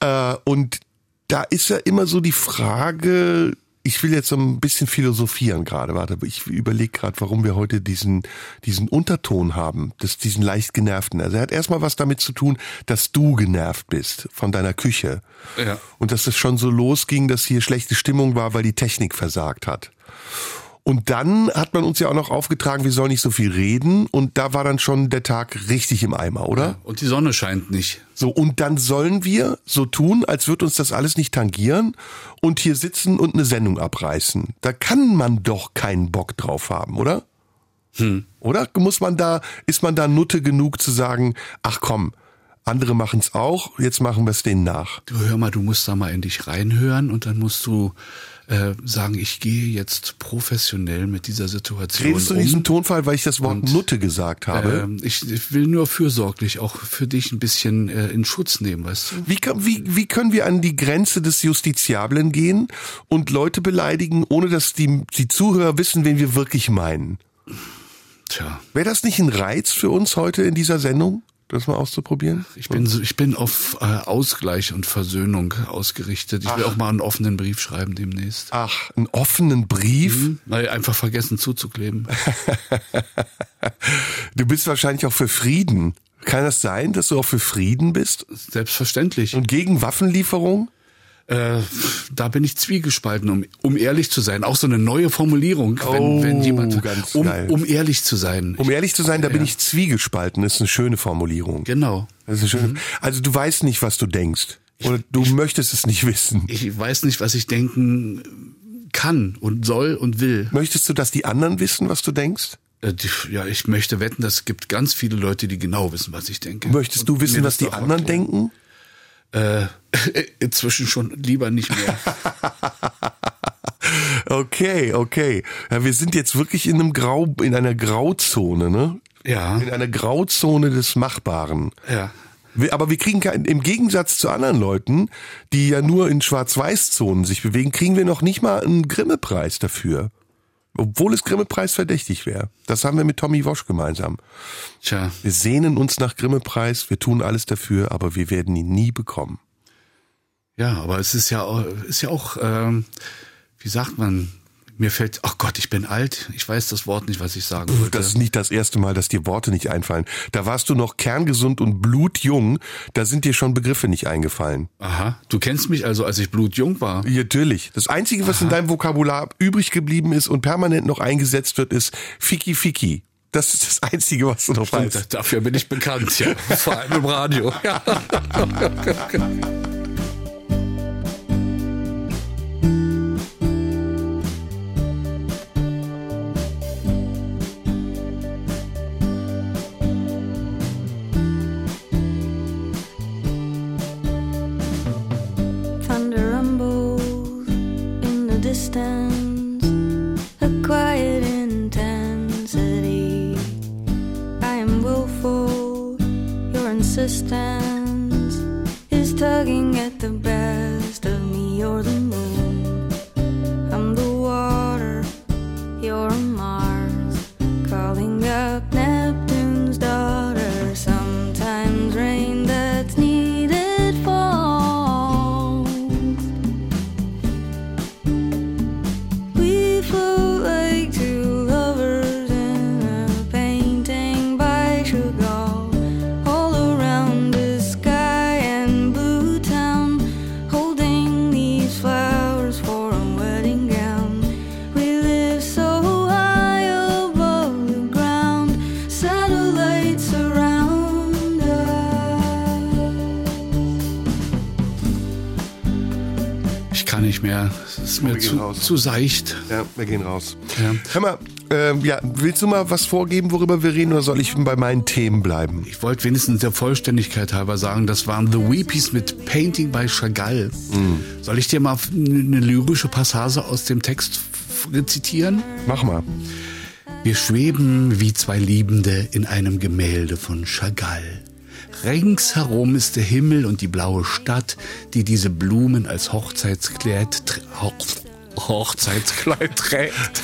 Äh, und da ist ja immer so die Frage, ich will jetzt so ein bisschen philosophieren gerade, warte, ich überlege gerade, warum wir heute diesen, diesen Unterton haben, das, diesen leicht genervten. Also er hat erstmal was damit zu tun, dass du genervt bist von deiner Küche. Ja. Und dass es schon so losging, dass hier schlechte Stimmung war, weil die Technik versagt hat. Und dann hat man uns ja auch noch aufgetragen, wir sollen nicht so viel reden. Und da war dann schon der Tag richtig im Eimer, oder? Und die Sonne scheint nicht. So, und dann sollen wir so tun, als würde uns das alles nicht tangieren und hier sitzen und eine Sendung abreißen. Da kann man doch keinen Bock drauf haben, oder? Oder? Muss man da, ist man da Nutte genug zu sagen, ach komm, Andere machen es auch, jetzt machen wir es denen nach. Du hör mal, du musst da mal in dich reinhören und dann musst du äh, sagen, ich gehe jetzt professionell mit dieser Situation Redest du in um. diesem Tonfall, weil ich das Wort Und, Nutte gesagt habe? Ähm, ich, ich will nur fürsorglich auch für dich ein bisschen äh, in Schutz nehmen, weißt du? Wie, kann- wie, wie können wir an die Grenze des Justiziablen gehen und Leute beleidigen, ohne dass die, die Zuhörer wissen, wen wir wirklich meinen? Tja, Wäre das nicht ein Reiz für uns heute in dieser Sendung, das mal auszuprobieren? ich bin so, ich bin auf äh, Ausgleich und Versöhnung ausgerichtet. Ich will auch mal einen offenen Brief schreiben demnächst. Ach, einen offenen Brief? Weil einfach vergessen zuzukleben. *laughs* Du bist wahrscheinlich auch für Frieden. Kann das sein, dass du auch für Frieden bist? Selbstverständlich. Und gegen Waffenlieferung? Äh, da bin ich zwiegespalten, um, um ehrlich zu sein. Auch so eine neue Formulierung, wenn, Oh, wenn jemand, ganz um, geil. um ehrlich zu sein. Um ehrlich zu sein, da bin Ja. ich zwiegespalten. Das ist eine schöne Formulierung. Genau. Das ist eine schöne, Also du weißt nicht, was du denkst. Oder du möchtest es nicht wissen. Ich weiß nicht, was ich denken kann und soll und will. Möchtest du, dass die anderen wissen, was du denkst? Äh, Ja, ich möchte wetten, es gibt ganz viele Leute, die genau wissen, was ich denke. Möchtest du wissen, was das die anderen denken? Äh, *laughs* inzwischen schon lieber nicht mehr. *laughs* Okay, okay. Ja, wir sind jetzt wirklich in einem Grau, in einer Grauzone, ne? ja, In einer Grauzone des Machbaren. ja. Wir- Aber wir kriegen kein, im Gegensatz zu anderen Leuten, die ja nur in Schwarz-Weiß-Zonen sich bewegen, kriegen wir noch nicht mal einen Grimme-Preis dafür. Obwohl es Grimme-Preis verdächtig wäre. Das haben wir mit Tommy Wosch gemeinsam. Tja, Wir sehnen uns nach Grimme-Preis, wir tun alles dafür, aber wir werden ihn nie bekommen. ja, aber es ist ja, auch- ist ja auch, ähm, wie sagt man, mir fällt, ach Gott, ich bin alt, ich weiß das Wort nicht, was ich sagen wollte. Das ist nicht das erste Mal, dass dir Worte nicht einfallen. Da warst du noch kerngesund und blutjung, da sind dir schon Begriffe nicht eingefallen. Aha, du kennst mich also, als ich blutjung war. Ja, Natürlich. Das Einzige, was in deinem Vokabular übrig geblieben ist und permanent noch eingesetzt wird, ist Fiki Fiki. Das ist das Einzige, was du noch Und weißt. dafür bin ich bekannt, ja. Vor allem im Radio. *laughs* *laughs* distance, a quiet intensity. I am willful, your insistence is tugging at the best of me. Gehen zu, raus. zu seicht. Ja, wir gehen raus. Ja. Hör mal, ähm, ja, willst du mal was vorgeben, worüber wir reden, oder soll ich bei meinen Themen bleiben? Ich wollte wenigstens der Vollständigkeit halber sagen, das waren The Weepies mit Painting by Chagall. Soll ich dir mal eine lyrische Passage aus dem Text rezitieren? Mach mal. Wir schweben wie zwei Liebende in einem Gemälde von Chagall. Ringsherum ist der Himmel und die blaue Stadt, die diese Blumen als Hochzeitskleid, Hochzeitskleid trägt.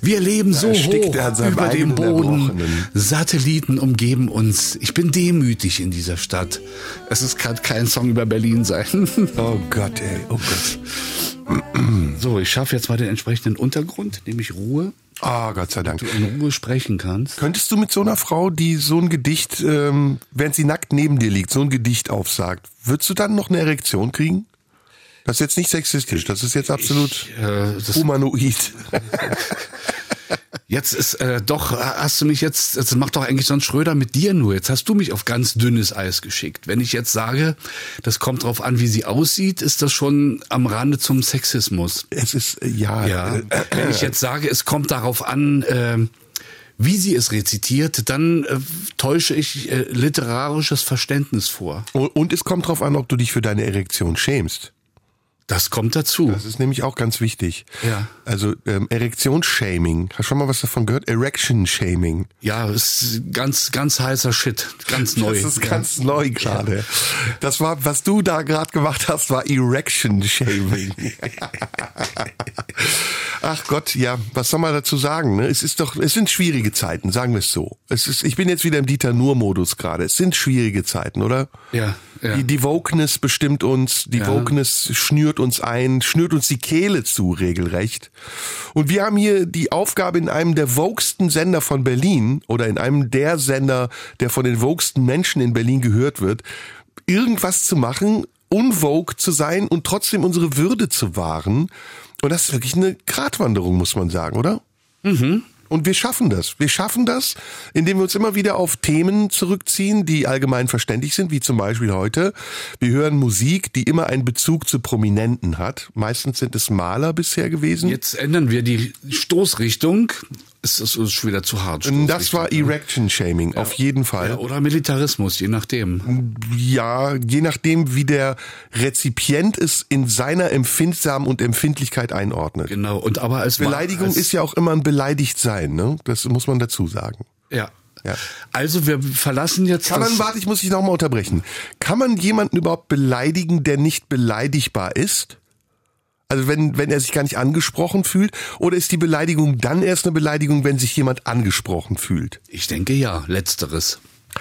Wir leben so hoch er über dem Boden. Erbrochenen. Satelliten umgeben uns. Ich bin demütig in dieser Stadt. Es ist kann kein Song über Berlin sein. *laughs* Oh Gott, ey, oh Gott. So, ich schaffe jetzt mal den entsprechenden Untergrund, nämlich Ruhe. Ah, Gott sei Dank. Du in Ruhe sprechen kannst. Könntest du mit so einer Frau, die so ein Gedicht, ähm, während sie nackt neben dir liegt, so ein Gedicht aufsagt, würdest du dann noch eine Erektion kriegen? Das ist jetzt nicht sexistisch, das ist jetzt absolut Äh, das humanoid. *laughs* Jetzt ist äh, doch, hast du mich jetzt, das macht doch eigentlich sonst Schröder mit dir nur. Jetzt hast du mich auf ganz dünnes Eis geschickt. Wenn ich jetzt sage, das kommt drauf an, wie sie aussieht, ist das schon am Rande zum Sexismus. Es ist, äh, ja, Ja. äh, Wenn ich jetzt sage, es kommt darauf an, äh, wie sie es rezitiert, dann äh, täusche ich äh, literarisches Verständnis vor. Und, und es kommt drauf an, ob du dich für deine Erektion schämst. Das kommt dazu. Das ist nämlich auch ganz wichtig. Ja. Also ähm, Erektionsshaming. Hast du schon mal was davon gehört? Erection-Shaming. Ja, das ist ganz, ganz heißer Shit. Ganz neu. Das ist ja. ganz neu gerade. Das war, was du da gerade gemacht hast, war Erection-Shaming. *laughs* Ach Gott, ja, was soll man dazu sagen? Ne? Es ist doch, es sind schwierige Zeiten, sagen wir es so. Es ist, ich bin jetzt wieder im Dieter Nur-Modus gerade. Es sind schwierige Zeiten, oder? Ja, ja. Die, die Wokeness bestimmt uns, die Ja. Wokeness schnürt uns ein, schnürt uns die Kehle zu, regelrecht. Und wir haben hier die Aufgabe in einem der woksten Sender von Berlin oder in einem der Sender, der von den woksten Menschen in Berlin gehört wird, irgendwas zu machen, unvogue zu sein und trotzdem unsere Würde zu wahren. Und das ist wirklich eine Gratwanderung, muss man sagen, oder? Und wir schaffen das. Wir schaffen das, indem wir uns immer wieder auf Themen zurückziehen, die allgemein verständlich sind, wie zum Beispiel heute. Wir hören Musik, die immer einen Bezug zu Prominenten hat. Meistens sind es Maler bisher gewesen. Jetzt ändern wir die Stoßrichtung. Es ist uns schon wieder zu hart. das war ne? Erection-Shaming, auf jeden Fall. Ja, oder Militarismus, je nachdem. Ja, je nachdem, wie der Rezipient es in seiner Empfindsam und Empfindlichkeit einordnet. Genau. Und aber als Beleidigung als, ist ja auch immer ein Beleidigtsein, ne? Das muss man dazu sagen. Ja. Ja. Also wir verlassen jetzt Kann man, warte, ich muss dich nochmal unterbrechen. Kann man jemanden überhaupt beleidigen, der nicht beleidigbar ist? Also wenn, wenn er sich gar nicht angesprochen fühlt? Oder ist die Beleidigung dann erst eine Beleidigung, wenn sich jemand angesprochen fühlt? Ich denke ja, letzteres.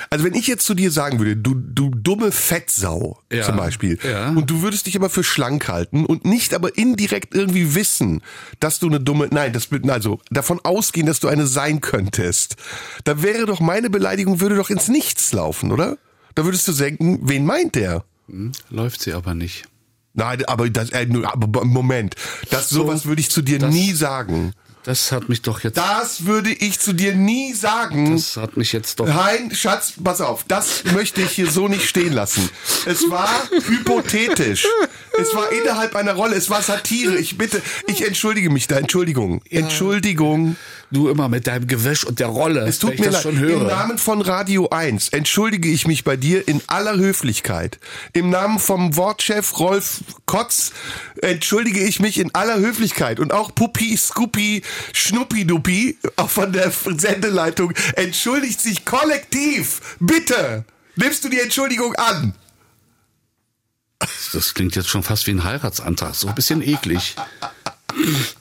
Also wenn ich jetzt zu dir sagen würde, du, du dumme Fettsau Ja, zum Beispiel, ja. und du würdest dich aber für schlank halten und nicht aber indirekt irgendwie wissen, dass du eine dumme, nein, das also davon ausgehen, dass du eine sein könntest, da wäre doch meine Beleidigung würde doch ins Nichts laufen, oder? Da würdest du denken, wen meint der? Hm, läuft sie aber nicht. Nein, aber das, äh, nur- aber Moment, das sowas würde ich zu dir das- nie sagen. Das hat mich doch jetzt. Das würde ich zu dir nie sagen. Das hat mich jetzt doch. Nein, Schatz, pass auf, das möchte ich hier so nicht stehen lassen. Es war hypothetisch. Es war innerhalb einer Rolle, es war Satire. Ich bitte, ich entschuldige mich da, Entschuldigung. Entschuldigung. Du immer mit deinem Gewäsch und der Rolle. Es tut mir leid. schon höre. Im Namen von Radio 1 entschuldige ich mich bei dir in aller Höflichkeit. Im Namen vom Wortchef Rolf Kotz entschuldige ich mich in aller Höflichkeit. Und auch Puppi, Scoopi, Schnuppi-Duppi auch von der Sendeleitung entschuldigt sich kollektiv. Bitte, nimmst du die Entschuldigung an? Das klingt jetzt schon fast wie ein Heiratsantrag. So ein bisschen eklig. *laughs*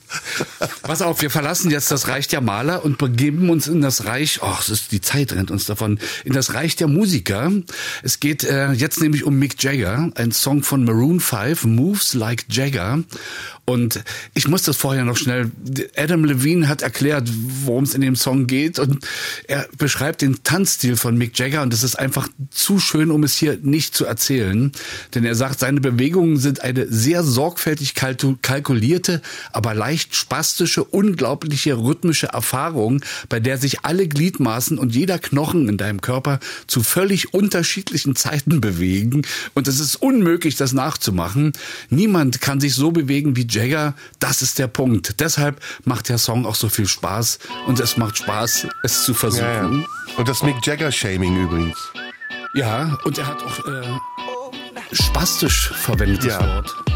Pass auf, wir verlassen jetzt das Reich der Maler und begeben uns in das Reich, oh, die Zeit rennt uns davon, in das Reich der Musiker. Es geht äh, jetzt nämlich um Mick Jagger, ein Song von Maroon 5, Moves Like Jagger. Und ich muss das vorher noch schnell, Adam Levine hat erklärt, worum es in dem Song geht und er beschreibt den Tanzstil von Mick Jagger und das ist einfach zu schön, um es hier nicht zu erzählen. Denn er sagt, seine Bewegungen sind eine sehr sorgfältig kalkulierte, aber leicht spastische, unglaubliche rhythmische Erfahrung, bei der sich alle Gliedmaßen und jeder Knochen in deinem Körper zu völlig unterschiedlichen Zeiten *laughs* bewegen. Und es ist unmöglich, das nachzumachen. Niemand kann sich so bewegen wie Jagger. Das ist der Punkt. Deshalb macht der Song auch so viel Spaß. Und es macht Spaß, es zu versuchen. Und das Mick Jagger-Shaming übrigens. Ja, und er hat auch äh, spastisch verwendetes Ja. Wort.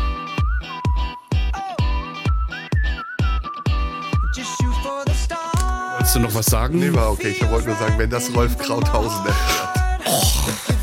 Wolltest du noch was sagen? Nee, war okay. Ich wollte nur sagen, wenn das Rolf Krauthausen erfährt. Feel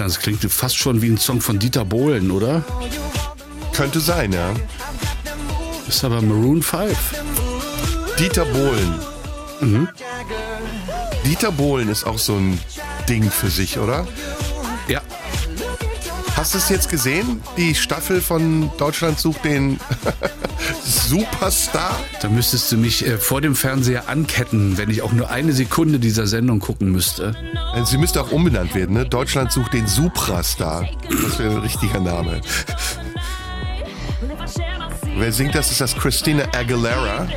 Das klingt fast schon wie ein Song von Dieter Bohlen, oder? Könnte sein, ja. Ist aber Maroon 5. Dieter Bohlen. Mhm. Dieter Bohlen ist auch so ein Ding für sich, oder? Ja. Hast du es jetzt gesehen? Die Staffel von Deutschland sucht den *laughs* Superstar? Da müsstest du mich äh, vor dem Fernseher anketten, wenn ich auch nur eine Sekunde dieser Sendung gucken müsste. Äh, Sie müsste auch umbenannt werden, ne? Deutschland sucht den Suprastar. Das wäre ein richtiger Name. Wer singt das? Ist das Christina Aguilera?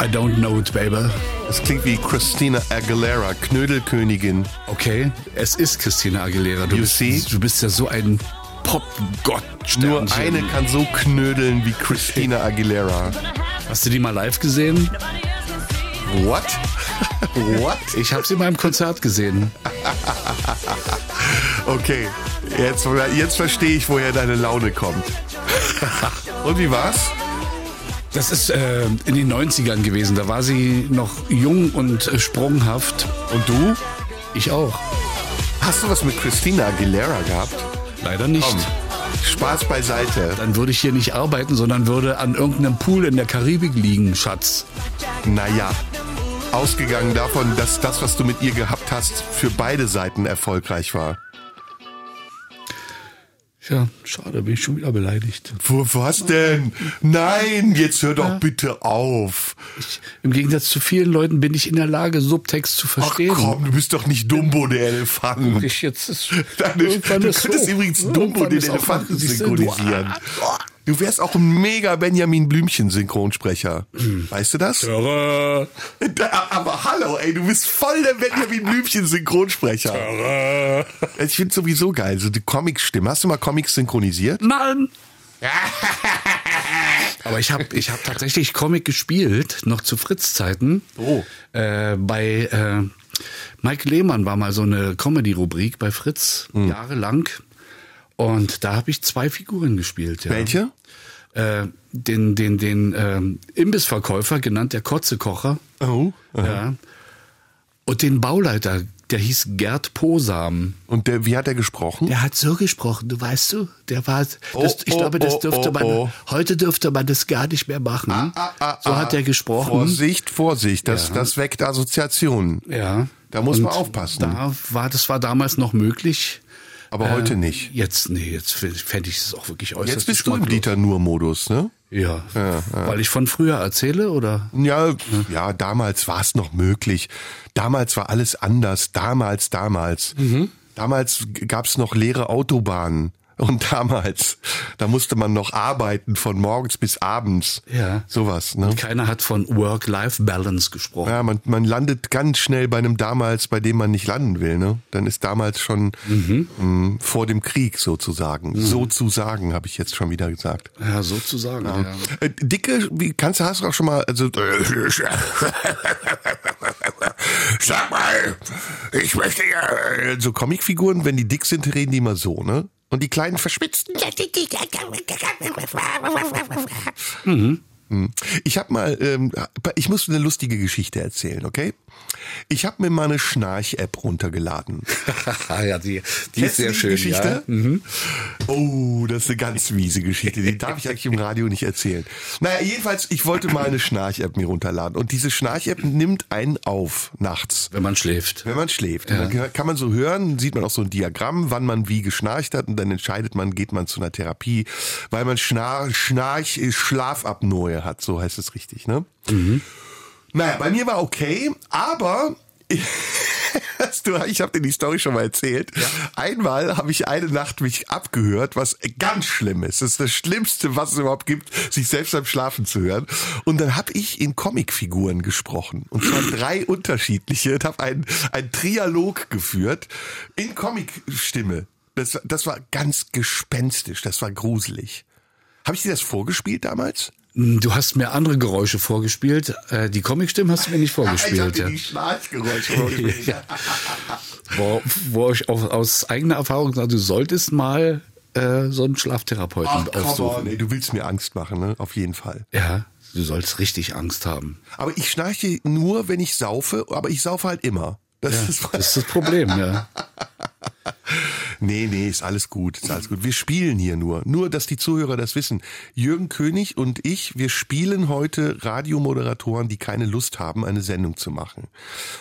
I don't know it, baby. Das klingt wie Christina Aguilera, Knödelkönigin. Okay, es ist Christina Aguilera. Du, You bist, see? du bist ja so ein Pop-Gott. Nur eine kann so knödeln wie Christina Aguilera. Hast du die mal live gesehen? What? What? Ich habe sie mal im Konzert gesehen. Okay, jetzt, jetzt verstehe ich, woher deine Laune kommt. Und wie war's? Das ist äh, in den 90ern gewesen. Da war sie noch jung und äh, sprunghaft. Und du? Ich auch. Hast du was mit Christina Aguilera gehabt? Leider nicht. Komm, Spaß beiseite. Dann würde ich hier nicht arbeiten, sondern würde an irgendeinem Pool in der Karibik liegen, Schatz. Naja, ausgegangen davon, dass das, was du mit ihr gehabt hast, für beide Seiten erfolgreich war. Ja, schade, bin ich schon wieder beleidigt. Wo, was denn? Nein, jetzt hör doch bitte auf. Ich, Im Gegensatz zu vielen Leuten bin ich in der Lage, Subtext zu Ach verstehen. komm, du bist doch nicht Dumbo, der Elefant. Ich jetzt ist, irgendwann du könntest so. übrigens Dumbo, den Elefanten siehst du, synchronisieren. Du wärst auch ein mega Benjamin Blümchen-Synchronsprecher. Weißt du das? Töre, *laughs* Da, aber hallo, ey, du bist voll der Benjamin Blümchen-Synchronsprecher. Töre. Ich finde sowieso geil, so die Comic-Stimme. Hast du mal Comics synchronisiert? Nein. *laughs* Aber ich habe ich hab tatsächlich Comic gespielt, noch zu Fritz-Zeiten. Oh. Äh, bei äh, Mike Lehmann war mal so eine Comedy-Rubrik bei Fritz, Hm. jahrelang. Und da habe ich zwei Figuren gespielt. Ja. Welche? Äh, den den, den ähm, Imbissverkäufer, genannt der Kotzekocher. Oh. Ja. Und den Bauleiter, der hieß Gerd Posam. Und der, wie hat er gesprochen? Der hat so gesprochen, du weißt du, der war, das, Oh, ich oh, glaube, das oh, dürfte oh, man, oh. heute dürfte man das gar nicht mehr machen. so hat er gesprochen. Vorsicht, Vorsicht, das, Ja. das weckt Assoziationen. Ja. Da muss man Und aufpassen. Da war, das war damals noch möglich. Aber heute nicht. Jetzt, nee, jetzt fände ich es auch wirklich äußerst Jetzt bist du im. Dieter Nur-Modus, ne? Ja. Weil ich von früher erzähle, oder? Ja, ja, damals war es noch möglich. Damals war alles anders. Damals, damals. Mhm. Damals gab es noch leere Autobahnen. Und damals, da musste man noch arbeiten von morgens bis abends. Ja. Sowas, ne? Keiner hat von Work-Life-Balance gesprochen. Ja, man, man landet ganz schnell bei einem damals, bei dem man nicht landen will, ne? Dann ist damals schon Mhm. mh, vor dem Krieg sozusagen. Sozusagen, habe ich jetzt schon wieder gesagt. Ja, sozusagen. Ja. Äh, Dicke, wie kannst du hast du auch schon mal also *laughs* Sag mal, ich möchte ja äh, so Comicfiguren, wenn die dick sind, reden die immer so, ne? Und die kleinen verschwitzten. *laughs* Mhm. Ich habe mal, ähm, ich muss eine lustige Geschichte erzählen, okay? Ich habe mir mal eine Schnarch-App runtergeladen. *laughs* ja, die, die ist sehr schön. Geschichte? Ja. Mhm. Oh, das ist eine ganz miese Geschichte. Die darf ich eigentlich im Radio nicht erzählen. Naja, jedenfalls, ich wollte mal eine Schnarch-App mir runterladen. Und diese Schnarch-App nimmt einen auf nachts. Wenn man schläft. Wenn man schläft. Und Dann kann man so hören, sieht man auch so ein Diagramm, wann man wie geschnarcht hat und dann entscheidet man, geht man zu einer Therapie, weil man Schnar Schnarch, Schlafapnoe hat, so heißt es richtig, ne? Naja, bei mir war okay, aber ich *laughs* habe dir die Story schon mal erzählt. Einmal habe ich eine Nacht mich abgehört, was ganz schlimm ist. Das ist das Schlimmste, was es überhaupt gibt, sich selbst beim Schlafen zu hören. Und dann habe ich in Comicfiguren gesprochen. Und zwar drei unterschiedliche. Und habe ein, ein Trialog geführt in Comicstimme. Das, das war ganz gespenstisch, das war gruselig. Habe ich dir das vorgespielt damals? Du hast mir andere Geräusche vorgespielt. Äh, die Comicstimmen hast du mir nicht ich habe vorgespielt. ja. die Schnarchgeräusche vorgespielt. *laughs* wo, wo ich auch aus eigener Erfahrung sage, du solltest mal äh, so einen Schlaftherapeuten Ach, aufsuchen. ey, du willst mir Angst machen, ne? Auf jeden Fall. Ja, du sollst richtig Angst haben. Aber ich schnarche nur, wenn ich saufe, aber ich saufe halt immer. Das ist Das ist das Problem, ja. *laughs* *laughs* Nee, nee, ist alles gut, ist alles gut. Wir spielen hier nur. Nur, dass die Zuhörer das wissen. Jürgen König und ich, wir spielen heute Radiomoderatoren, die keine Lust haben, eine Sendung zu machen.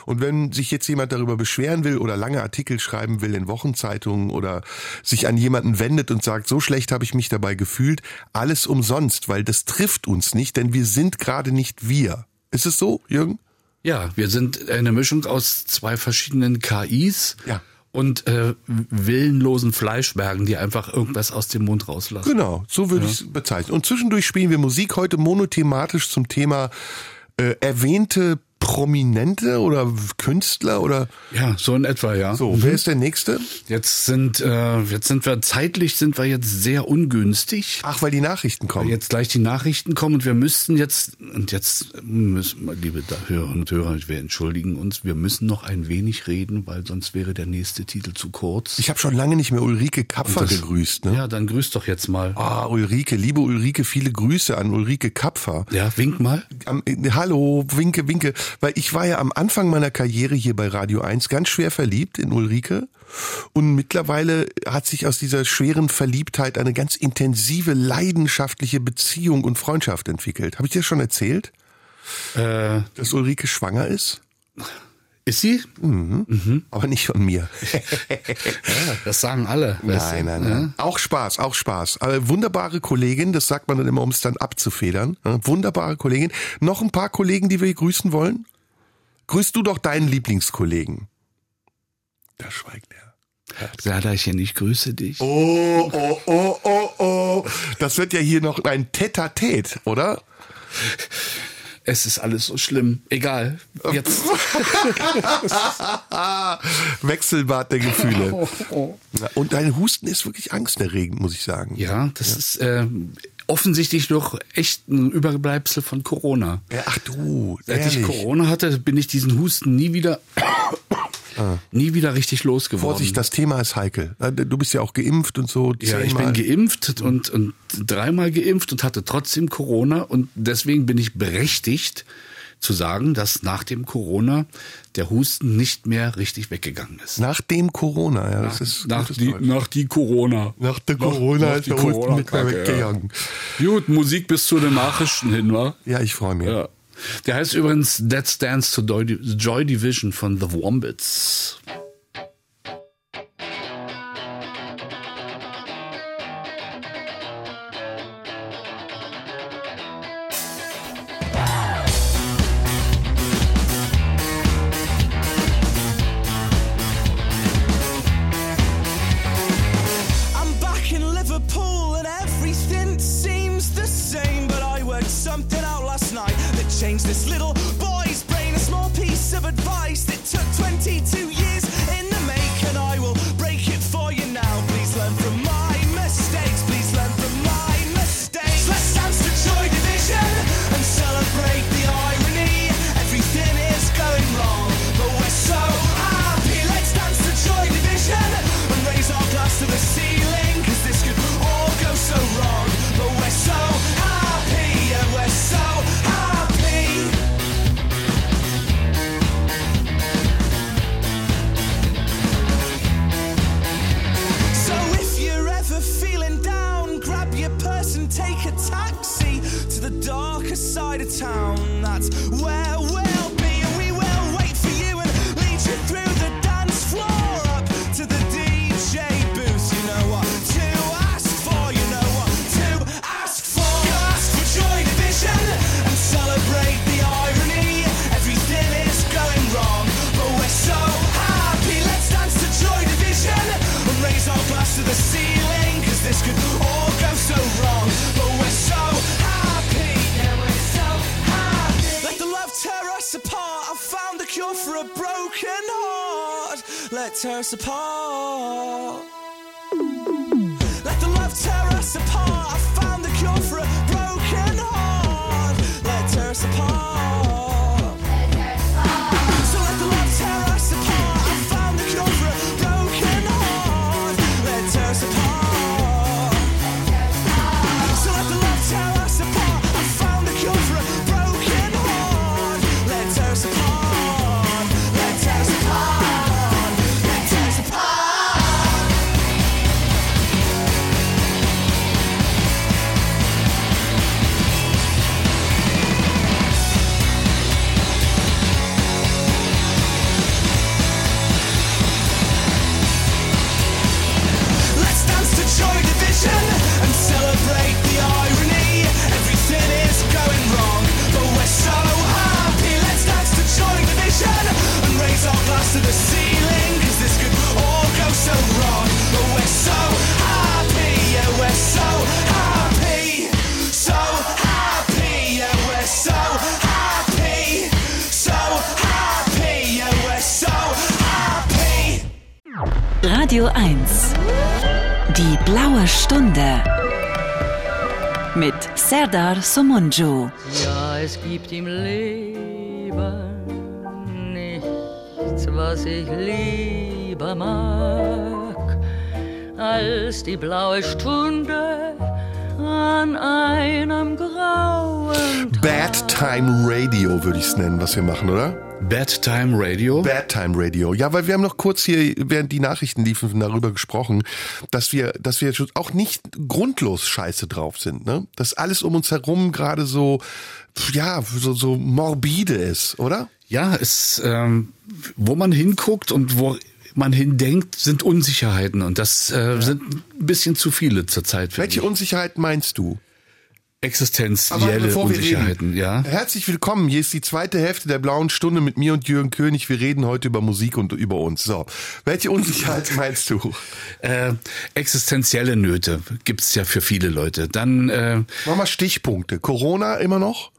Und wenn sich jetzt jemand darüber beschweren will oder lange Artikel schreiben will in Wochenzeitungen oder sich an jemanden wendet und sagt, so schlecht habe ich mich dabei gefühlt, alles umsonst, weil das trifft uns nicht, denn wir sind gerade nicht wir. Ist es so, Jürgen? Ja, wir sind eine Mischung aus zwei verschiedenen KIs. Ja. Und äh, willenlosen Fleischbergen, die einfach irgendwas aus dem Mund rauslassen. Genau, so würde ich es bezeichnen. Und zwischendurch spielen wir Musik heute monothematisch zum Thema äh, erwähnte Prominente oder Künstler oder Ja, so in etwa, ja. so. Wer ist der nächste? Jetzt sind, äh, jetzt sind wir zeitlich sind wir jetzt sehr ungünstig. Ach, weil die Nachrichten kommen. Jetzt gleich die Nachrichten kommen und wir müssten jetzt, und jetzt müssen wir, liebe Hörer und Hörer, wir entschuldigen uns, wir müssen noch ein wenig reden, weil sonst wäre der nächste Titel zu kurz. Ich habe schon lange nicht mehr Ulrike Kapfer das- gegrüßt. Ne? Ja, dann grüß doch jetzt mal. Ah, Ulrike, liebe Ulrike, viele Grüße an Ulrike Kapfer. Ja, wink mal. Am, äh, hallo, winke, winke. Weil ich war ja am Anfang meiner Karriere hier bei Radio 1 ganz schwer verliebt in Ulrike. Und mittlerweile hat sich aus dieser schweren Verliebtheit eine ganz intensive, leidenschaftliche Beziehung und Freundschaft entwickelt. Habe ich dir schon erzählt, Äh, dass Ulrike schwanger ist? ist sie? Aber nicht von mir. *laughs* Ja, das sagen alle. Nein, du, nein, ne? nein. Auch Spaß, auch Spaß. Aber wunderbare Kollegin, das sagt man dann immer, um es dann abzufedern. Ja, Wunderbare Kollegin. Noch ein paar Kollegen, die wir grüßen wollen? Grüßt du doch deinen Lieblingskollegen. Da schweigt er. Serdarchen, ich grüße dich. Oh, oh, oh, oh, oh. Das wird ja hier noch ein Tête-à-Tête, oder? Es ist alles so schlimm. Egal. Jetzt. *laughs* Wechselbad der Gefühle. *laughs* Ja, Und dein Husten ist wirklich angsterregend, muss ich sagen. Ja, das ist äh, offensichtlich doch echt ein Überbleibsel von Corona. Ja, Ach du, Seit ich ehrlich. Corona hatte, bin ich diesen Husten nie wieder, nie wieder richtig losgeworden. Vorsicht, das Thema ist heikel. Du bist ja auch geimpft und so. ja, ich bin geimpft und, und dreimal geimpft und hatte trotzdem Corona und deswegen bin ich berechtigt zu sagen, dass nach dem Corona der Husten nicht mehr richtig weggegangen ist. Nach dem Corona, ja, das ist nach, die, nach die Corona. Nach der Corona nach ist der Husten nicht mehr weggegangen. Ja. Gut, Musik bis zu den Nachrichten hin, wa? Ja, ich freue mich. Ja. Der heißt übrigens Let's Dance to Joy Joy Division von The Wombats. Heart. Let tear us apart. Radio 1. Die blaue Stunde. Mit Serdar Somunju. Ja, es gibt im Leben nichts, was ich lieber mag, als die blaue Stunde an einem grauen Tag. Bad Time Radio würde ich es nennen, was wir machen, oder? Bad Time Radio. Bad Time Radio. Ja, weil wir haben noch kurz hier, während die Nachrichten liefen, darüber gesprochen, dass wir, dass wir schon auch nicht grundlos scheiße drauf sind, ne? Dass alles um uns herum gerade so, ja, so, so morbide ist, oder? Ja, es, ähm, wo man hinguckt und wo man hindenkt, sind Unsicherheiten und das äh, sind ein bisschen zu viele zurzeit. Welche ich. Unsicherheiten meinst du? Existenzielle Unsicherheiten, reden, ja. Herzlich willkommen. Hier ist die zweite Hälfte der blauen Stunde mit mir und Jürgen König. Wir reden heute über Musik und über uns. So, welche Unsicherheit meinst du? *laughs* Äh, existenzielle Nöte gibt's ja für viele Leute. Dann äh, Mach mal Stichpunkte. Corona immer noch?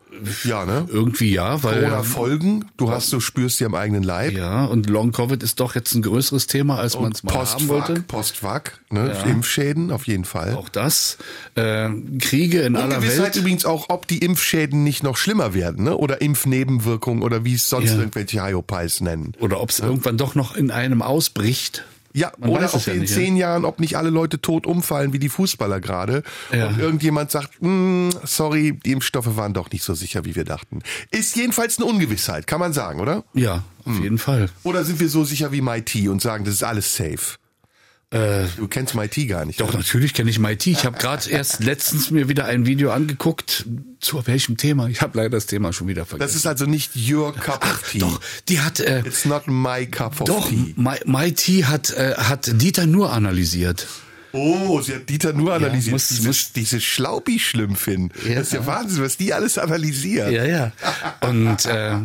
Ja, ne? irgendwie ja, weil Corona-Folgen. Du hast, du spürst sie am eigenen Leib. ja und Long Covid ist doch jetzt ein größeres Thema, als man es mal haben wollte. Post-Vac, ne? Ja. Impfschäden auf jeden Fall. Auch das. Äh, Kriege in aller Ungewissheit Welt. übrigens auch, ob die Impfschäden nicht noch schlimmer werden, ne? Oder Impfnebenwirkungen oder wie es sonst Ja. irgendwelche Hyopies nennen. Oder ob es irgendwann doch noch in einem ausbricht. Ja, Man oder ob es ja in nicht, zehn Jahren, ob nicht alle Leute tot umfallen wie die Fußballer gerade Ja. und irgendjemand sagt, "Hm, sorry, die Impfstoffe waren doch nicht so sicher, wie wir dachten. Ist jedenfalls eine Ungewissheit, kann man sagen, oder? Ja, auf Hm. jeden Fall. Oder sind wir so sicher wie MIT und sagen, das ist alles safe? Äh, Du kennst MIT gar nicht. doch, oder? natürlich kenne ich MIT. Ich habe gerade erst letztens mir wieder ein Video angeguckt. Zu welchem Thema? Ich habe leider das Thema schon wieder vergessen. Das ist also nicht your cup of tea. Doch, die hat äh, It's not my cup of doch tea. My- MIT hat äh, hat Dieter nur analysiert. Oh, sie hat Dieter nur analysiert. muss- diese, muss- diese Schlaubi-Schlümpfin. Ja. Das ist ja Wahnsinn, was die alles analysiert. Ja, ja. Und äh,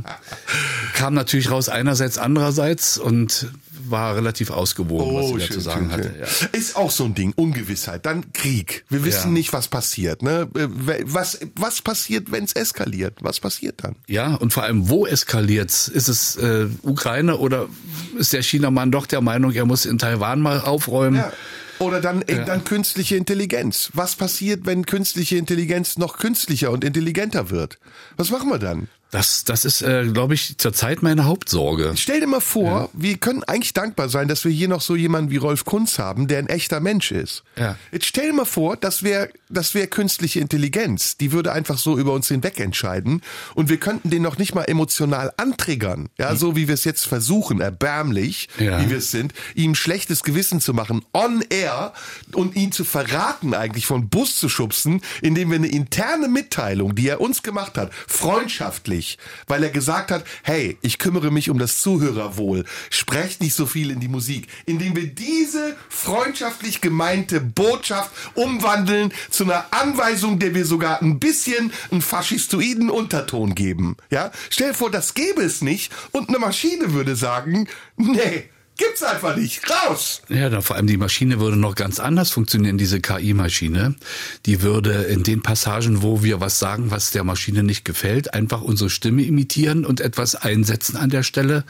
kam natürlich raus einerseits, andererseits und war relativ ausgewogen, was sie da zu sagen hatte. Ja. Ist auch so ein Ding, Ungewissheit. Dann Krieg. Wir wissen Ja. nicht, was passiert. Ne? Äh, Was, was passiert, wenn es eskaliert? Was passiert dann? Ja, und vor allem, wo eskaliert's? Ist es äh, Ukraine oder ist der Chinamann doch der Meinung, er muss in Taiwan mal aufräumen? Ja. Oder dann, äh, dann künstliche Intelligenz. Was passiert, wenn künstliche Intelligenz noch künstlicher und intelligenter wird? Was machen wir dann? Das, das ist, äh, glaube ich, zurzeit meine Hauptsorge. Stell dir mal vor, wir können eigentlich dankbar sein, dass wir hier noch so jemanden wie Rolf Kunz haben, der ein echter Mensch ist. Ja. Jetzt stell dir mal vor, das wäre das wär künstliche Intelligenz. Die würde einfach so über uns hinweg entscheiden und wir könnten den noch nicht mal emotional antriggern. Ja, so wie wir es jetzt versuchen, erbärmlich, Ja. wie wir es sind, ihm schlechtes Gewissen zu machen, on air und ihn zu verraten eigentlich, von Bus zu schubsen, indem wir eine interne Mitteilung, die er uns gemacht hat, freundschaftlich, weil er gesagt hat, hey, ich kümmere mich um das Zuhörerwohl, sprecht nicht so viel in die Musik, indem wir diese freundschaftlich gemeinte Botschaft umwandeln zu einer Anweisung, der wir sogar ein bisschen einen faschistoiden Unterton geben. Ja, stell dir vor, das gäbe es nicht und eine Maschine würde sagen, nee, gibt's einfach nicht, raus! Ja, da vor allem die Maschine würde noch ganz anders funktionieren, diese KI-Maschine. Die würde in den Passagen, wo wir was sagen, was der Maschine nicht gefällt, einfach unsere Stimme imitieren und etwas einsetzen an der Stelle.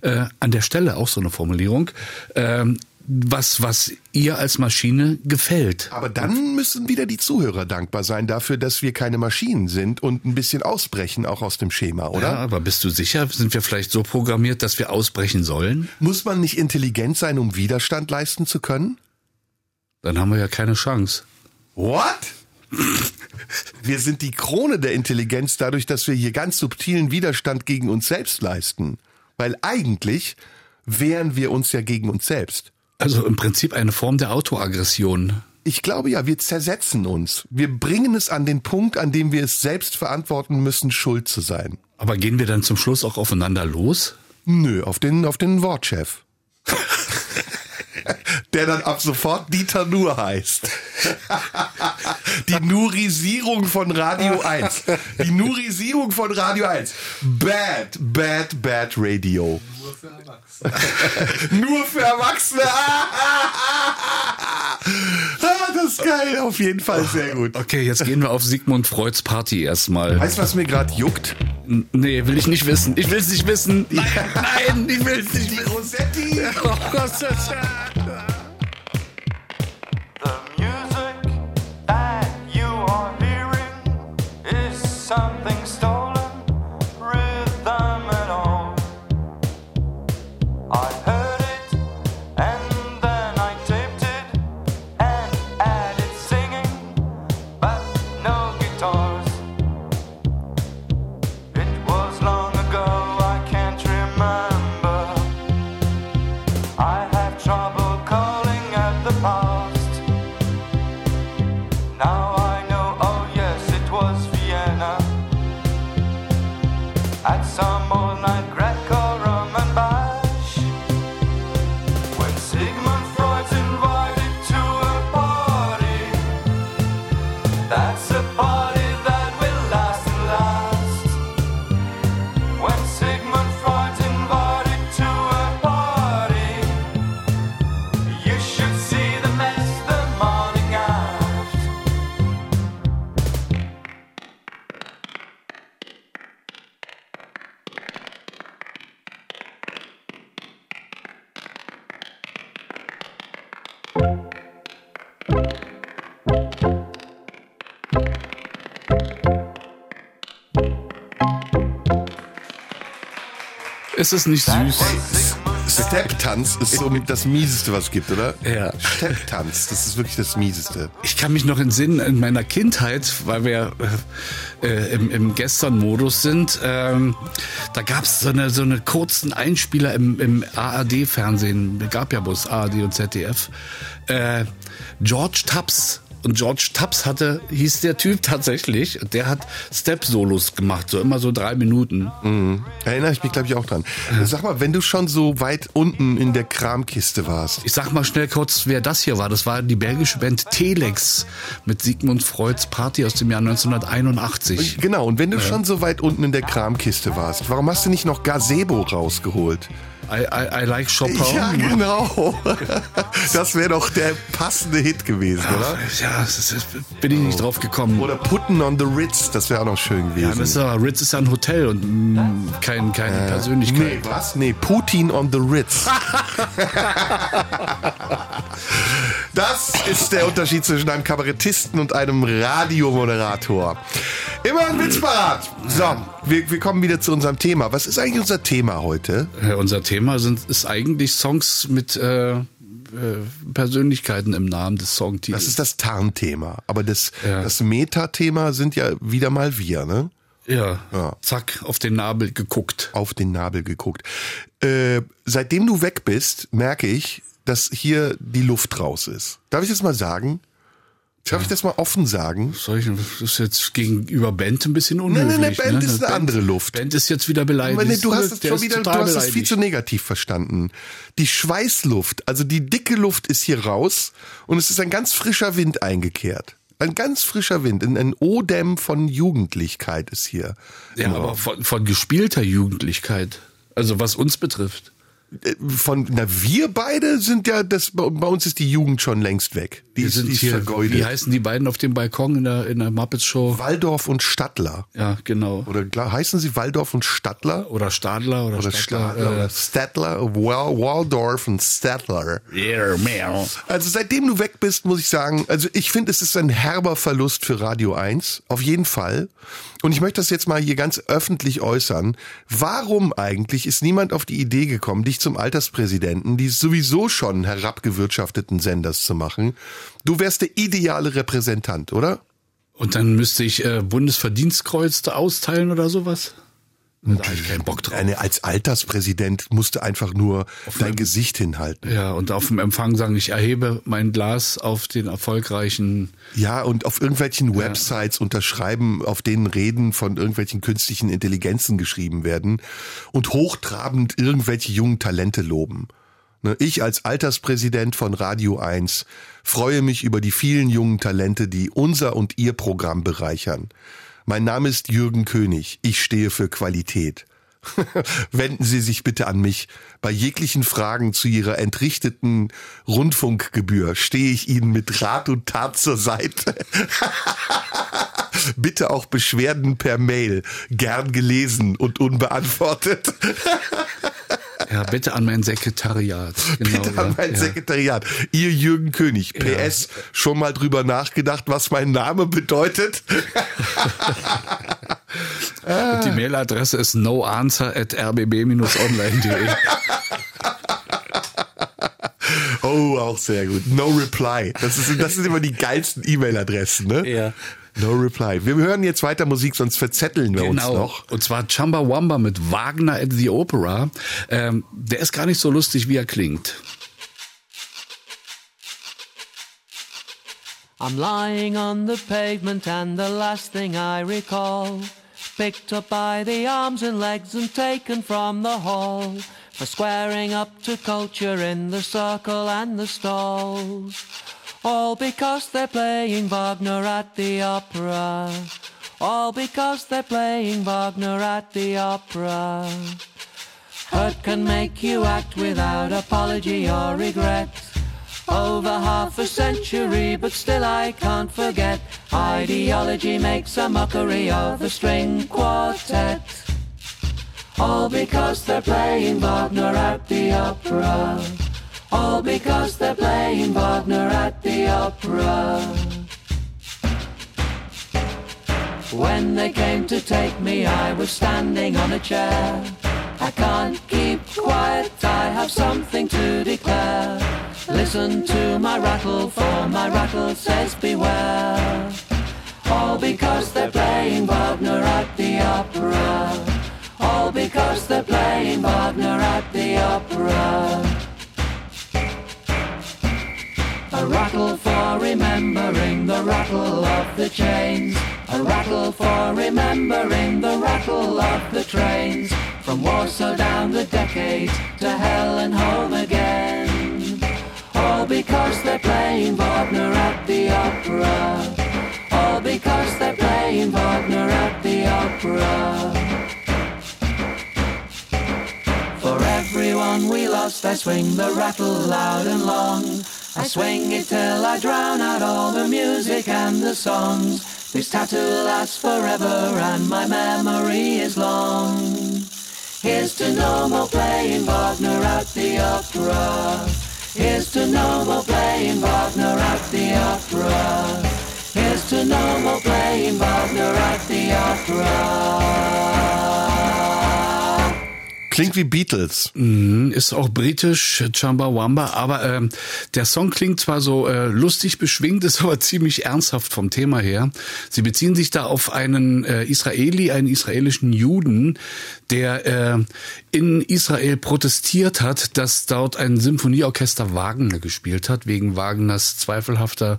Äh, an der Stelle auch so eine Formulierung. Ähm, was, was ihr als Maschine gefällt. Aber dann müssen wieder die Zuhörer dankbar sein dafür, dass wir keine Maschinen sind und ein bisschen ausbrechen auch aus dem Schema, oder? Ja, aber bist du sicher? Sind wir vielleicht so programmiert, dass wir ausbrechen sollen? Muss man nicht intelligent sein, um Widerstand leisten zu können? Dann haben wir ja keine Chance. What? Wir sind die Krone der Intelligenz dadurch, dass wir hier ganz subtilen Widerstand gegen uns selbst leisten. Weil eigentlich wehren wir uns ja gegen uns selbst. Also im Prinzip eine Form der Autoaggression. Ich glaube ja, wir zersetzen uns. Wir bringen es an den Punkt, an dem wir es selbst verantworten müssen, schuld zu sein. Aber gehen wir dann zum Schluss auch aufeinander los? Nö, auf den, auf den Wortchef. *laughs* Der dann ab sofort Dieter Nur heißt. Die Nurisierung von Radio 1. Die Nurisierung von Radio 1. Bad, bad, bad Radio. Nur für Erwachsene. *laughs* Nur für Erwachsene. Das ist geil, auf jeden Fall sehr gut. Okay, jetzt gehen wir auf Sigmund Freuds Party erstmal. Weißt du, was mir gerade juckt? N- Nee, will ich nicht wissen. Ich will es nicht wissen. Nein, nein, ich will es nicht wissen. Rosetti. Oh Gott, Ist es nicht süß? Step-Tanz ist so das Mieseste, was es gibt, oder? Ja. Step-Tanz, das ist wirklich das Mieseste. Ich kann mich noch entsinnen in meiner Kindheit, weil wir äh, äh, im, im Gestern-Modus sind. Ähm, da gab es so eine, so eine kurzen Einspieler im, im ARD-Fernsehen. Gab ja bloß ARD und ZDF. Äh, George Tubbs. Und George Tubbs hatte, hieß der Typ tatsächlich, der hat Step-Solos gemacht, so immer so drei Minuten. Mhm. Erinnere ich mich, glaube ich, auch dran. Sag mal, wenn du schon so weit unten in der Kramkiste warst. Ich sag mal schnell kurz, wer das hier war. Das war die belgische Band Telex mit Sigmund Freuds Party aus dem Jahr 1981. Genau, und wenn du schon so weit unten in der Kramkiste warst, warum hast du nicht noch Gazebo rausgeholt? I, I, I like Chopin. Ja, genau. *laughs* Das wäre doch der passende Hit gewesen, oder? Ja, das ist, bin ich nicht drauf gekommen. Oder Putten on the Ritz, das wäre auch noch schön gewesen. Ja, das aber, Ritz ist ja ein Hotel und mm, kein, keine Nee, Persönlichkeit. was? Nee, Putin on the Ritz. *laughs* Das ist der Unterschied zwischen einem Kabarettisten und einem Radiomoderator. Immer ein Witz parat. So, wir, wir kommen wieder zu unserem Thema. Was ist eigentlich unser Thema heute? Äh, unser Thema sind, ist eigentlich Songs mit äh, äh, Persönlichkeiten im Namen des Songtitels. Das ist das Tarnthema. Aber das, Ja. das Metathema sind ja wieder mal wir, ne? ja, Ja. zack, auf den Nabel geguckt. Auf den Nabel geguckt. Äh, seitdem du weg bist, merke ich, dass hier die Luft raus ist. Darf ich das mal sagen? Darf ich das mal offen sagen? Soll ich, das ist jetzt gegenüber Band ein bisschen Nein, unhöflich. nein, nein, Band ne? ist eine andere Luft. Band ist jetzt wieder beleidigt. Nee, du hast es schon wieder, du hast es viel zu negativ verstanden. Die Schweißluft, also die dicke Luft ist hier raus und es ist ein ganz frischer Wind eingekehrt. Ein ganz frischer Wind, ein Odem von Jugendlichkeit ist hier. Ja, aber von, von gespielter Jugendlichkeit. Also was uns betrifft. Äh, von, na, wir beide sind ja, das, bei uns ist die Jugend schon längst weg. Die Wir ist, sind die ist hier, vergeudet. wie heißen die beiden auf dem Balkon in der, in der Muppets Show? Waldorf und Stadler. Ja, genau. Oder klar, heißen sie Waldorf und Stadler? Oder Stadler oder, Oder Stadler. Stadler, oder Stadler, Wal Waldorf und Stadler. äh, yeah, meow. Also seitdem du weg bist, muss ich sagen, also ich finde, es ist ein herber Verlust für Radio 1, auf jeden Fall. Und ich möchte das jetzt mal hier ganz öffentlich äußern. Warum eigentlich ist niemand auf die Idee gekommen, dich zum Alterspräsidenten dieses sowieso schon herabgewirtschafteten Senders zu machen? Du wärst der ideale Repräsentant, oder? Und dann müsste ich äh, Bundesverdienstkreuz austeilen oder sowas? Da habe ich keinen Bock drauf. Eine, als Alterspräsident musst du einfach nur dein Gesicht hinhalten. Ja, und auf dem Empfang sagen, ich erhebe mein Glas auf den erfolgreichen. Ja, und auf irgendwelchen Websites unterschreiben, auf denen Reden von irgendwelchen künstlichen Intelligenzen geschrieben werden und hochtrabend irgendwelche jungen Talente loben. Ne, Ich als Alterspräsident von Radio 1 freue mich über die vielen jungen Talente, die unser und ihr Programm bereichern. Mein Name ist Jürgen König. Ich stehe für Qualität. *laughs* Wenden Sie sich bitte an mich. Bei jeglichen Fragen zu Ihrer entrichteten Rundfunkgebühr stehe ich Ihnen mit Rat und Tat zur Seite. *laughs* bitte auch Beschwerden per Mail. Gern gelesen und unbeantwortet. *laughs* Ja, bitte an mein Sekretariat. *laughs* Genau, Bitte an ja, mein ja. Sekretariat. Ihr Jürgen König. PS, schon mal drüber nachgedacht, was mein Name bedeutet? *laughs* Und die Mailadresse ist noanswer at rbb-online.de. *laughs* Oh, auch sehr gut. No reply. Das, ist, das sind immer die geilsten E-Mail-Adressen, ne? Ja. No reply. Wir hören jetzt weiter Musik, sonst verzetteln wir uns Genau. noch. Und zwar Chamba Wamba mit Wagner at the Opera. Ähm, der ist gar nicht so lustig, wie er klingt. I'm lying on the pavement, and the last thing I recall, picked up by the arms and legs and taken from the hall, for squaring up to culture in the circle and the stalls. All because they're playing Wagner at the opera. All because they're playing Wagner at the opera. Hurt can make you act without apology or regret. Over half a century, but still I can't forget. Ideology makes a mockery of the string quartet. All because they're playing Wagner at the opera. All because they're playing Wagner at the opera. When they came to take me, I was standing on a chair. I can't keep quiet, I have something to declare. Listen to my rattle, for my rattle says beware. All because they're playing Wagner at the opera. All because they're playing Wagner at the opera. A rattle for remembering the rattle of the chains. A rattle for remembering the rattle of the trains. From Warsaw down the decades to hell and home again. All because they're playing Wagner at the opera. All because they're playing Wagner at the opera. For everyone we lost, they swing the rattle loud and long. I swing it till I drown out all the music and the songs. This tattoo lasts forever and my memory is long. Here's to no more playing Wagner at the opera. Here's to no more playing Wagner at the opera. Here's to no more playing Wagner at the opera. Klingt wie Beatles. Mhm, Ist auch britisch, Chumbawamba, aber ähm, der Song klingt zwar so äh, lustig beschwingt, *laughs* ist aber ziemlich ernsthaft vom Thema her. Sie beziehen sich da auf einen äh, Israeli, einen israelischen Juden, der äh, in Israel protestiert hat, dass dort ein Symphonieorchester Wagner gespielt hat, wegen Wagners zweifelhafter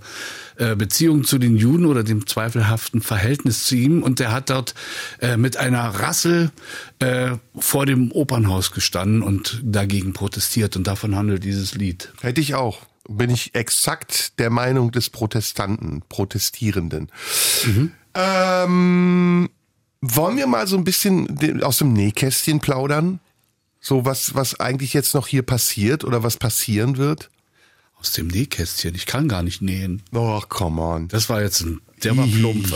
äh, Beziehung zu den Juden oder dem zweifelhaften Verhältnis zu ihm. Und der hat dort äh, mit einer Rassel äh, vor dem Opernhaus gestanden und dagegen protestiert. Und davon handelt dieses Lied. Hätte ich auch. Bin ich exakt der Meinung des Protestanten, Protestierenden. Ähm, wollen wir mal so ein bisschen aus dem Nähkästchen plaudern? So was, was eigentlich jetzt noch hier passiert oder was passieren wird? Aus dem Nähkästchen. Ich kann gar nicht nähen. Oh, come on. Das war jetzt ein, der war plump.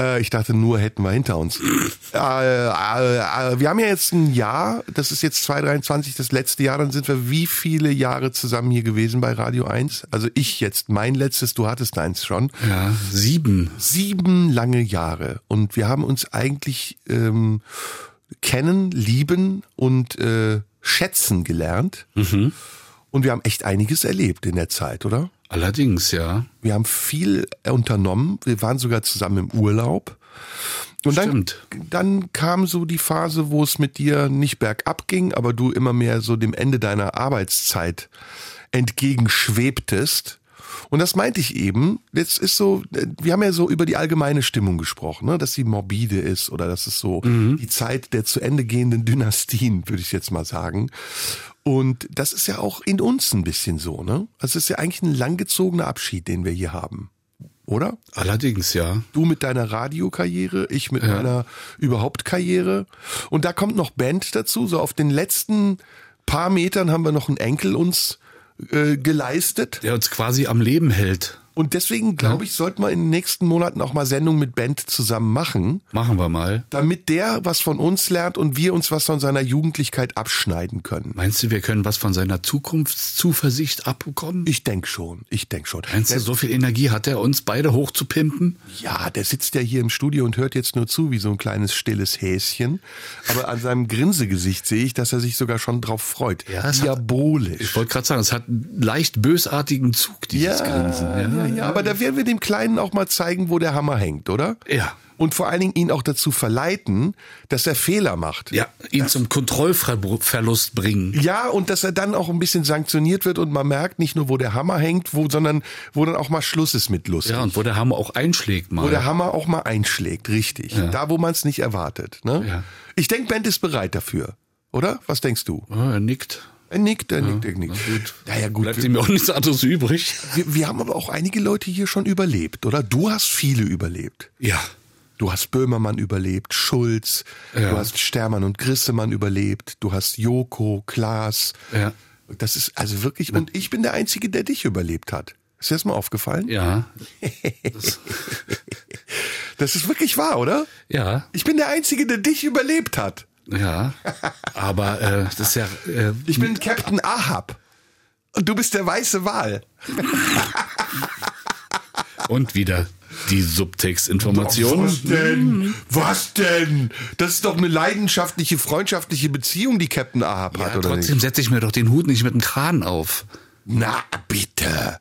Äh, ich dachte nur, hätten wir hinter uns. *laughs* Äh, äh, äh, wir haben ja jetzt ein Jahr, das ist jetzt 2023, das letzte Jahr, dann sind wir wie viele Jahre zusammen hier gewesen bei Radio 1? Also ich jetzt, mein letztes, du hattest eins schon. Ja, sieben. Sieben lange Jahre. Und wir haben uns eigentlich ähm, kennen, lieben und äh, schätzen gelernt. Und wir haben echt einiges erlebt in der Zeit, oder? Allerdings, ja. Wir haben viel unternommen. Wir waren sogar zusammen im Urlaub. Und dann, Stimmt. dann kam so die Phase, wo es mit dir nicht bergab ging, aber du immer mehr so dem Ende deiner Arbeitszeit entgegenschwebtest. Und das meinte ich eben. Jetzt ist so, wir haben ja so über die allgemeine Stimmung gesprochen, ne? dass sie morbide ist oder dass es so die Zeit der zu Ende gehenden Dynastien, würde ich jetzt mal sagen. Und das ist ja auch in uns ein bisschen so, ne? Also es ist ja eigentlich ein langgezogener Abschied, den wir hier haben. Oder? Allerdings, ja. Du mit deiner Radiokarriere, ich mit meiner überhaupt Karriere. Und da kommt noch Band dazu. So auf den letzten paar Metern haben wir noch einen Enkel uns äh, geleistet. Der uns quasi am Leben hält. Und deswegen, glaube ich, sollten wir in den nächsten Monaten auch mal Sendungen mit Band zusammen machen, Machen wir mal. damit der was von uns lernt und wir uns was von seiner Jugendlichkeit abschneiden können. Meinst du, wir können was von seiner Zukunftszuversicht abbekommen? Ich denk schon, ich denk schon. Meinst du, so viel Energie hat er, uns beide hochzupimpen? Ja, der sitzt ja hier im Studio und hört jetzt nur zu, wie so ein kleines stilles Häschen. Aber an seinem Grinsegesicht sehe ich, dass er sich sogar schon drauf freut. Ja, es hat- Diabolisch. Ich wollte gerade sagen, es hat einen leicht bösartigen Zug, dieses Grinsen. ja, ja, aber da werden wir dem Kleinen auch mal zeigen, wo der Hammer hängt, oder? Ja. Und vor allen Dingen ihn auch dazu verleiten, dass er Fehler macht. Ja, ihn zum Kontrollverlust bringen. Ja, und dass er dann auch ein bisschen sanktioniert wird und man merkt nicht nur, wo der Hammer hängt, wo, sondern wo dann auch mal Schluss ist mit Lust. Ja, und wo der Hammer auch einschlägt mal. Wo der Hammer auch mal einschlägt, richtig. Da, wo man es nicht erwartet. Ne? Ja. Ich denke, Bent ist bereit dafür. Oder? Was denkst du? Ja, er nickt. Er nickt, er nickt, er nickt. gut. Ja, ja, gut. Bleibt ihm auch nichts anderes übrig. Wir, wir haben aber auch einige Leute hier schon überlebt, oder? Du hast viele überlebt. Ja. Du hast Böhmermann überlebt, Schulz, Ja. du hast Stermann und Grissemann überlebt, du hast Joko, Klaas. Ja. Das ist also wirklich, und ich bin der Einzige, der dich überlebt hat. Ist dir das mal aufgefallen? Ja. *laughs* Das ist wirklich wahr, oder? Ja. Ich bin der Einzige, der dich überlebt hat. Ja, aber äh, das ist ja. Äh, Ich bin Captain Ahab. Und du bist der weiße Wal. und wieder die Subtextinformation. Was denn? Was denn? Das ist doch eine leidenschaftliche, freundschaftliche Beziehung, die Captain Ahab hat, Ja, oder trotzdem setze ich mir doch den Hut nicht mit dem Kran auf. Na, bitte.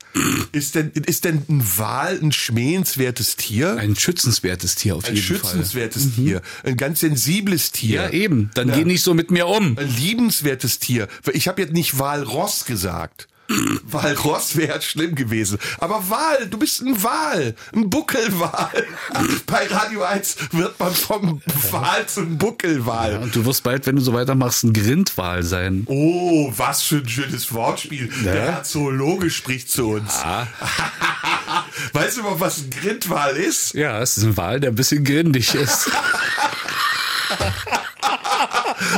Ist denn, ist denn ein Wal ein schmähenswertes Tier? Ein schützenswertes Tier auf Ein jeden Fall. schützenswertes Tier. Ein ganz sensibles Tier. Ja, eben. Dann Ja. geh nicht so mit mir um. Ein liebenswertes Tier. Ich habe jetzt nicht Walross gesagt. *clears throat* Walross wäre schlimm gewesen. Aber Wal, du bist ein Wal. Ein Buckelwal. *laughs* Bei Radio 1 wird man vom Wal zum Buckelwal. Ja, und du wirst bald, wenn du so weitermachst, ein Grindwal sein. Oh, was für ein schönes Wortspiel. Der Zoologe spricht zu uns. *laughs* weißt du mal, was ein Grindwal ist? Ja, es ist ein Wal, der ein bisschen grindig ist. *laughs*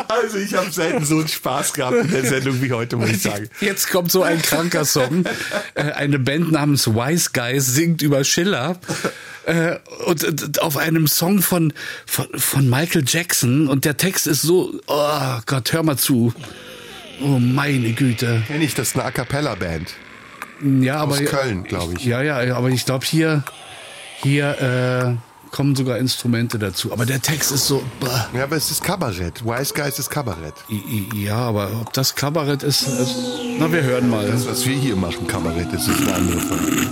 Also ich habe selten so einen Spaß gehabt in der Sendung wie heute, muss ich sagen. Jetzt kommt so ein kranker Song. Äh, Eine Band namens Wise Guys singt über Schiller. Äh, Und auf einem Song von, von, von Michael Jackson. Und der Text ist so, oh Gott, hör mal zu. Oh meine Güte. Kenn ich, das ist eine A Cappella-Band. Ja, aber Aus Köln, glaube ich. Ja, ja, aber ich glaube hier, hier äh, kommen sogar Instrumente dazu. Aber der Text ist so. Bah. Ja, aber es ist Kabarett. Wise Guys ist Kabarett. I- i- Ja, aber ob das Kabarett ist, ist na, wir hören mal. Das, was wir hier machen, Kabarett, das ist eine andere Frage.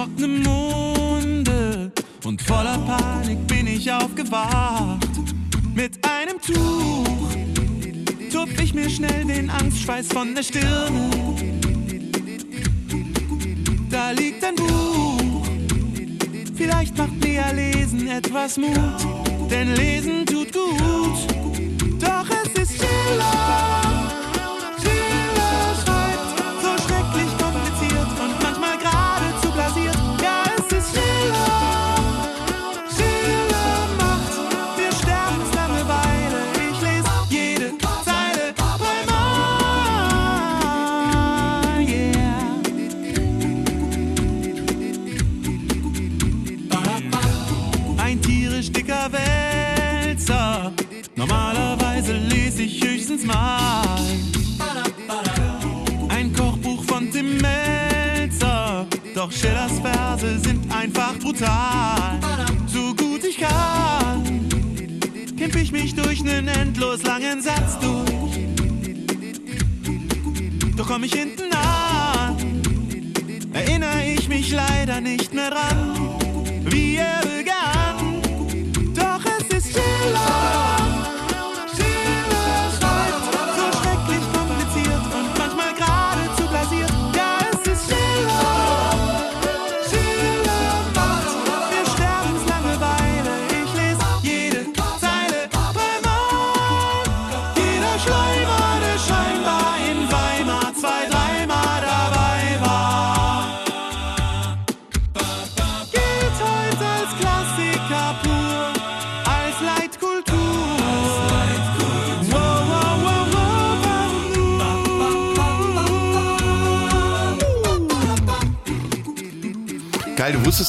Trockenem Munde und voller Panik bin ich aufgewacht. Mit einem Tuch tupf ich mir schnell den Angstschweiß von der Stirne. Da liegt ein Buch, vielleicht macht mir Lesen etwas Mut, denn Lesen tut gut. Doch es ist. Schiller höchstens mal. Ein Kochbuch von Tim Melzer. Doch Schillers Verse sind einfach brutal. So gut ich kann, kämpf ich mich durch nen endlos langen Satz durch. Doch komm ich hinten an, erinnere ich mich leider nicht mehr dran wie er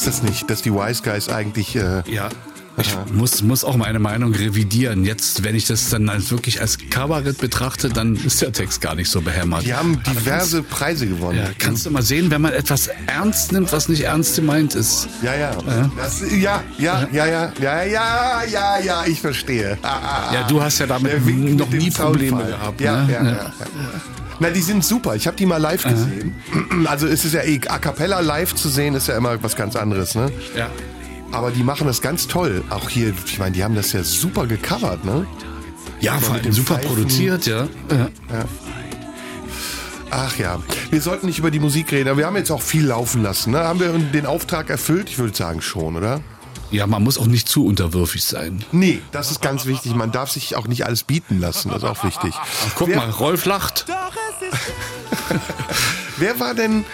Wusstest das nicht, dass die Wise Guys eigentlich. Äh, Ja. Ich muss, muss auch meine Meinung revidieren. Jetzt, wenn ich das dann als wirklich als Kabarett betrachte, dann ist der Text gar nicht so behämmert. die haben diverse Preise gewonnen. Ja, kannst du mal sehen, wenn man etwas ernst nimmt, was nicht ernst gemeint ist. Ja, ja. Das, ja, ja, ja, ja, ja, ja, ja, ja, ich verstehe. *laughs* Ja, du hast ja damit noch nie Probleme gehabt. Ja, ne? ja, ja, ja. Na, die sind super. Ich habe die mal live gesehen. *clears throat* Also es ist ja eh, A Cappella live zu sehen, ist ja immer was ganz anderes, ne? ja. Aber die machen das ganz toll. Auch hier, ich meine, die haben das ja super gecovert, ne? Ja, vor allem super Pfeifen. produziert, ja. ja. Ach ja, wir sollten nicht über die Musik reden, aber wir haben jetzt auch viel laufen lassen. Ne? Haben wir den Auftrag erfüllt? Ich würde sagen schon, oder? Ja, man muss auch nicht zu unterwürfig sein. Nee, das ist ganz wichtig. Man darf sich auch nicht alles bieten lassen. Das ist auch wichtig. Guck Wer- mal, Rolf lacht. *laughs* Wer war denn,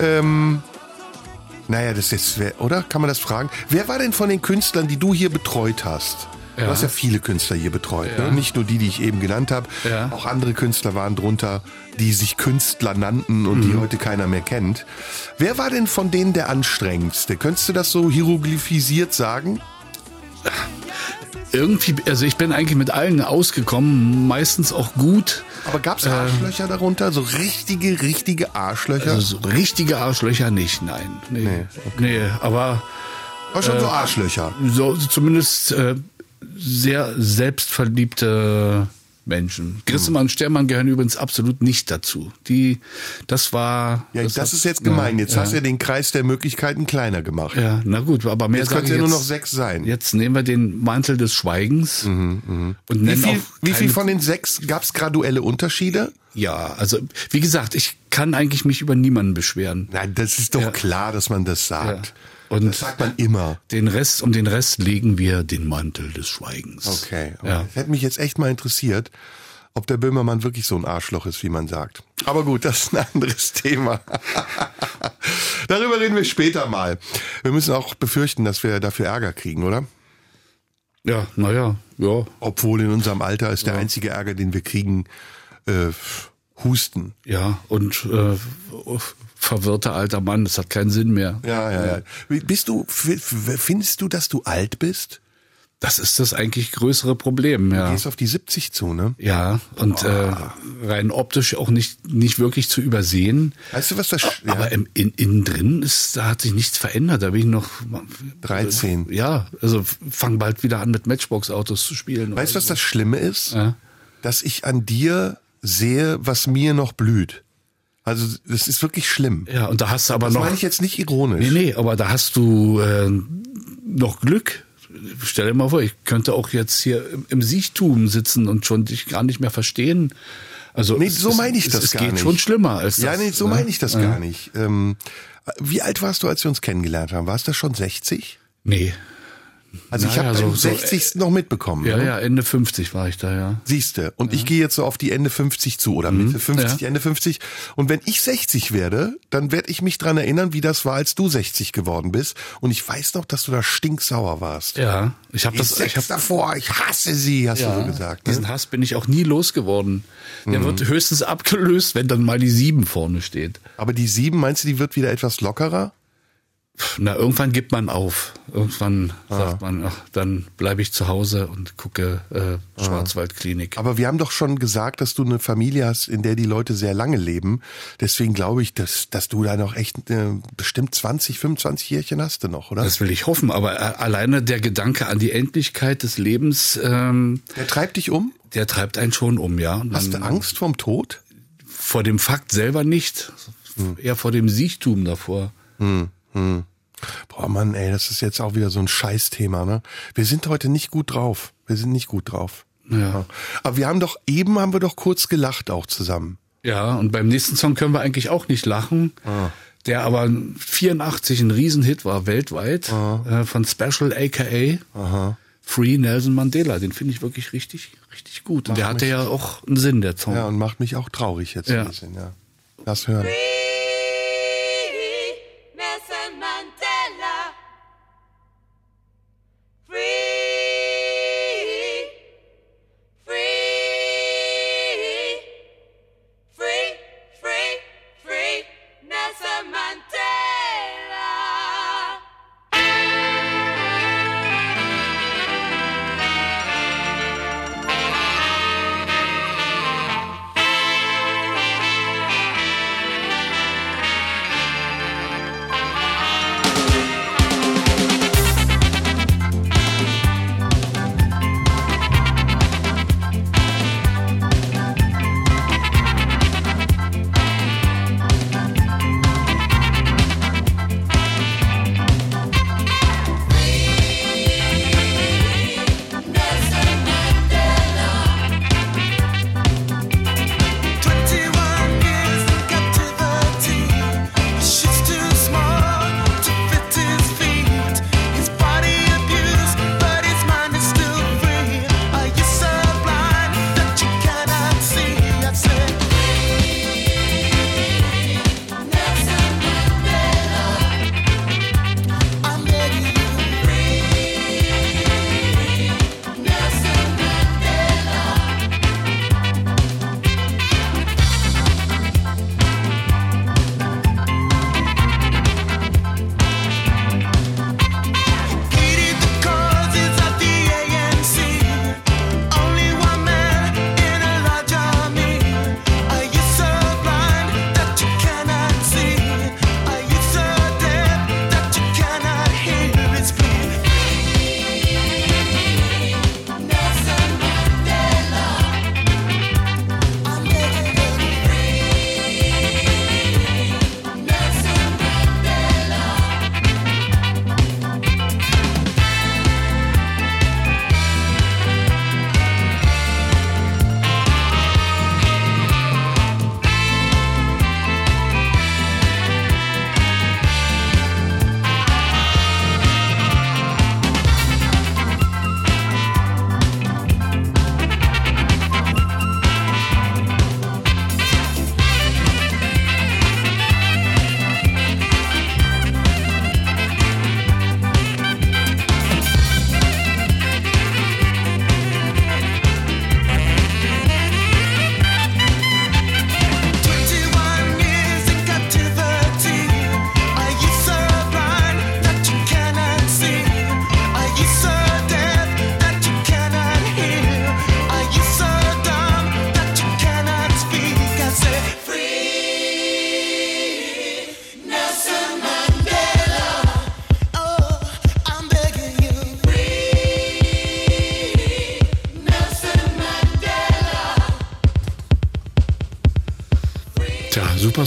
ähm, naja, das ist, wer, oder? Kann man das fragen? Wer war denn von den Künstlern, die du hier betreut hast? Du Ja. hast ja viele Künstler hier betreut, Ja. ne? nicht nur die, die ich eben genannt habe. Ja. Auch andere Künstler waren drunter, die sich Künstler nannten und Mhm. die heute keiner mehr kennt. Wer war denn von denen der anstrengendste? Könntest du das so hieroglyphisiert sagen? Irgendwie, also ich bin eigentlich mit allen ausgekommen, meistens auch gut. Aber gab es Arschlöcher darunter? So richtige, richtige Arschlöcher? Also so richtige Arschlöcher nicht, nein. Nee, nee, aber War schon so äh, Arschlöcher. so zumindest äh, sehr selbstverliebte Menschen. Grissemann und Stermann gehören übrigens absolut nicht dazu. Die, das war. Ja, das, hat- ist jetzt gemein. Jetzt ja, hast du ja den Kreis der Möglichkeiten kleiner gemacht. Ja, na gut, aber mehr Jetzt können es ja nur noch sechs sein. Jetzt nehmen wir den Mantel des Schweigens und Wie viel, auch wie viel von den sechs gab es graduelle Unterschiede? Ja, also wie gesagt, ich kann eigentlich mich über niemanden beschweren. Nein, das ist doch klar, dass man das sagt. Ja. Und das sagt man immer. Den Rest, um den Rest legen wir den Mantel des Schweigens. Okay. aber Ja. Das hätte mich jetzt echt mal interessiert, ob der Böhmermann wirklich so ein Arschloch ist, wie man sagt. Aber gut, das ist ein anderes *laughs* Thema. *laughs* Darüber reden wir später mal. Wir müssen auch befürchten, dass wir dafür Ärger kriegen, oder? Ja, naja, ja. Obwohl in unserem Alter ist der einzige Ärger, den wir kriegen, äh, Husten. Ja, und äh, verwirrter alter Mann, das hat keinen Sinn mehr. Ja, ja, ja. Bist du, findest du, dass du alt bist? Das ist das eigentlich größere Problem, Du ja. gehst auf die 70 zu, ne? Ja, und äh, rein optisch auch nicht, nicht wirklich zu übersehen. Weißt du, was das... Aber im, in, innen drin ist, da hat sich nichts verändert. Da bin ich noch 13. Ja, also fang bald wieder an mit Matchbox-Autos zu spielen. Weißt du, was das Schlimme ist? Ja. Dass ich an dir sehe, was mir noch blüht. Also das ist wirklich schlimm. Ja, und da hast du aber das noch. meine ich jetzt nicht ironisch. Nee, nee, aber da hast du äh, noch Glück. Stell dir mal vor, ich könnte auch jetzt hier im, im Siechtum sitzen und schon dich gar nicht mehr verstehen. Also Nee, es- so es- meine ich es, das es gar geht nicht. schon schlimmer als das. Ja, nee, so ne? meine ich das Ja. gar nicht. Ähm, wie alt warst du, als wir uns kennengelernt haben? Warst du schon 60? Nee. Also ich Naja, habe so- den so, 60. noch mitbekommen. Ja, ne? ja, Ende 50 war ich da, ja. Siehste, und ich gehe jetzt so auf die Ende 50 zu oder Mitte 50, Mhm. ja. Ende 50. Und wenn ich 60 werde, dann werde ich mich dran erinnern, wie das war, als du 60 geworden bist. Und ich weiß noch, dass du da stinksauer warst. Ja, ich habe das. Ich hab, davor, ich hasse sie, hast ja, du so gesagt. Ne? diesen Hass bin ich auch nie losgeworden. Der wird höchstens abgelöst, wenn dann mal die sieben vorne steht. Aber die sieben, meinst du, die wird wieder etwas lockerer? Na, irgendwann gibt man auf. Irgendwann sagt man, ach, dann bleibe ich zu Hause und gucke äh, Schwarzwaldklinik. Aber wir haben doch schon gesagt, dass du eine Familie hast, in der die Leute sehr lange leben. Deswegen glaube ich, dass, dass du da noch echt äh, bestimmt 20, 25 Jährchen hast du noch, oder? Das will ich hoffen, aber äh, alleine der Gedanke an die Endlichkeit des Lebens, ähm, der treibt dich um? der treibt einen schon um, ja. Und Hast du dann- Angst vorm Tod? Vor dem Fakt selber nicht, eher vor dem Siechtum davor. Boah, Mann, ey, das ist jetzt auch wieder so ein Scheißthema, ne? Wir sind heute nicht gut drauf. Wir sind nicht gut drauf. Ja. Aber wir haben doch, eben haben wir doch kurz gelacht auch zusammen. Ja, und beim nächsten Song können wir eigentlich auch nicht lachen. Der aber 84 ein Riesenhit war weltweit äh, von Special aka Free Nelson Mandela. Den finde ich wirklich richtig, richtig gut. Und der hatte ja auch einen Sinn, der Song. Ja, und macht mich auch traurig jetzt Ja. ein bisschen, ja. Lass hören. Nelson Mandela. Free,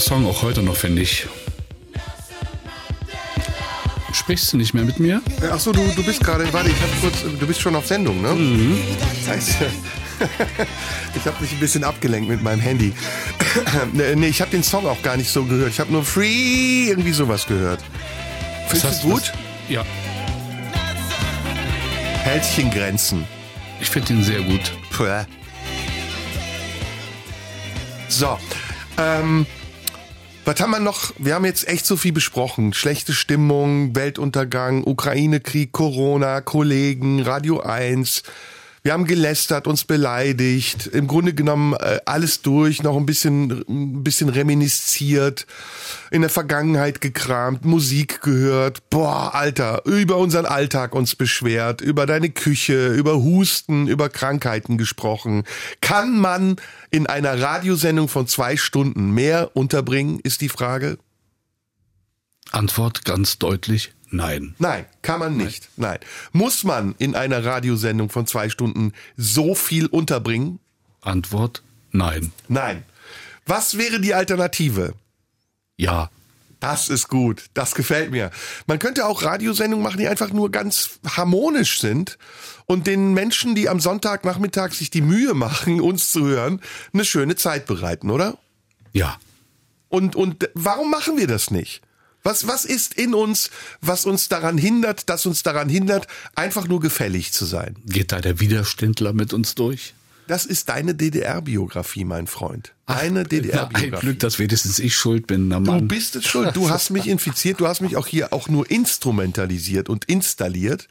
super Song, auch heute noch, finde ich. Sprichst du nicht mehr mit mir? Ach so, du, du bist gerade, warte, ich hab kurz, du bist schon auf Sendung, ne? Mhm. Scheiße. *laughs* Ich habe mich ein bisschen abgelenkt mit meinem Handy. *coughs* nee, ich habe den Song auch gar nicht so gehört. Ich habe nur Free irgendwie sowas gehört. Findest du gut? Was, ja. Hältchengrenzen. Ich finde ihn sehr gut. Puh. So, ähm, was haben wir noch? Wir haben jetzt echt so viel besprochen. Schlechte Stimmung, Weltuntergang, Ukraine-Krieg, Corona, Kollegen, Radio 1. Wir haben gelästert, uns beleidigt, im Grunde genommen äh, alles durch, noch ein bisschen, ein bisschen reminisziert, in der Vergangenheit gekramt, Musik gehört. Boah, Alter, über unseren Alltag uns beschwert, über deine Küche, über Husten, über Krankheiten gesprochen. Kann man in einer Radiosendung von zwei Stunden mehr unterbringen, ist die Frage? Antwort ganz deutlich Nein. Nein, kann man nicht. Nein. Nein. Muss man in einer Radiosendung von zwei Stunden so viel unterbringen? Antwort nein. Nein. Was wäre die Alternative? Ja. Das ist gut. Das gefällt mir. Man könnte auch Radiosendungen machen, die einfach nur ganz harmonisch sind und den Menschen, die am Sonntagnachmittag sich die Mühe machen, uns zu hören, eine schöne Zeit bereiten, oder? Ja. Und, und warum machen wir das nicht? Was, was ist in uns, was uns daran hindert, das uns daran hindert, einfach nur gefällig zu sein? Geht da der Widerständler mit uns durch? Das ist deine DDR-Biografie, mein Freund. Deine DDR-Biografie. Ein Glück, dass wenigstens ich schuld bin. Na Mann. Du bist es schuld. Du hast mich *laughs* infiziert. Du hast mich auch hier auch nur instrumentalisiert und installiert,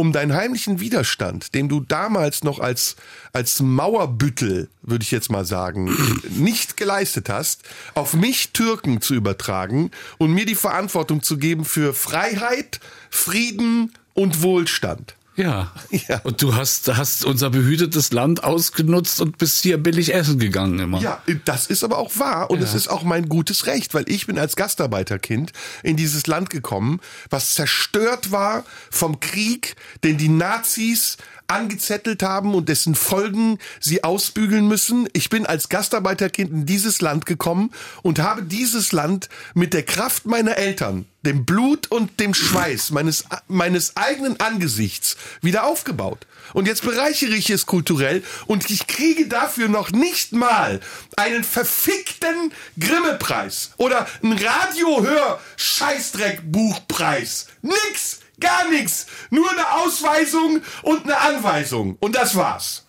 um deinen heimlichen Widerstand, den du damals noch als, als Mauerbüttel, würde ich jetzt mal sagen, *clears throat* nicht geleistet hast, auf mich Türken zu übertragen und mir die Verantwortung zu geben für Freiheit, Frieden und Wohlstand. Ja. ja. Und du hast, hast unser behütetes Land ausgenutzt und bist hier billig essen gegangen immer. Ja, das ist aber auch wahr und ja. es ist auch mein gutes Recht, weil ich bin als Gastarbeiterkind in dieses Land gekommen, was zerstört war vom Krieg, den die Nazis angezettelt haben und dessen Folgen sie ausbügeln müssen. Ich bin als Gastarbeiterkind in dieses Land gekommen und habe dieses Land mit der Kraft meiner Eltern, dem Blut und dem Schweiß meines, meines eigenen Angesichts wieder aufgebaut. Und jetzt bereichere ich es kulturell und ich kriege dafür noch nicht mal einen verfickten Grimme-Preis oder einen Radiohör-Scheißdreck-Buchpreis. Nix! Gar nichts. Nur eine Ausweisung und eine Anweisung. Und das war's.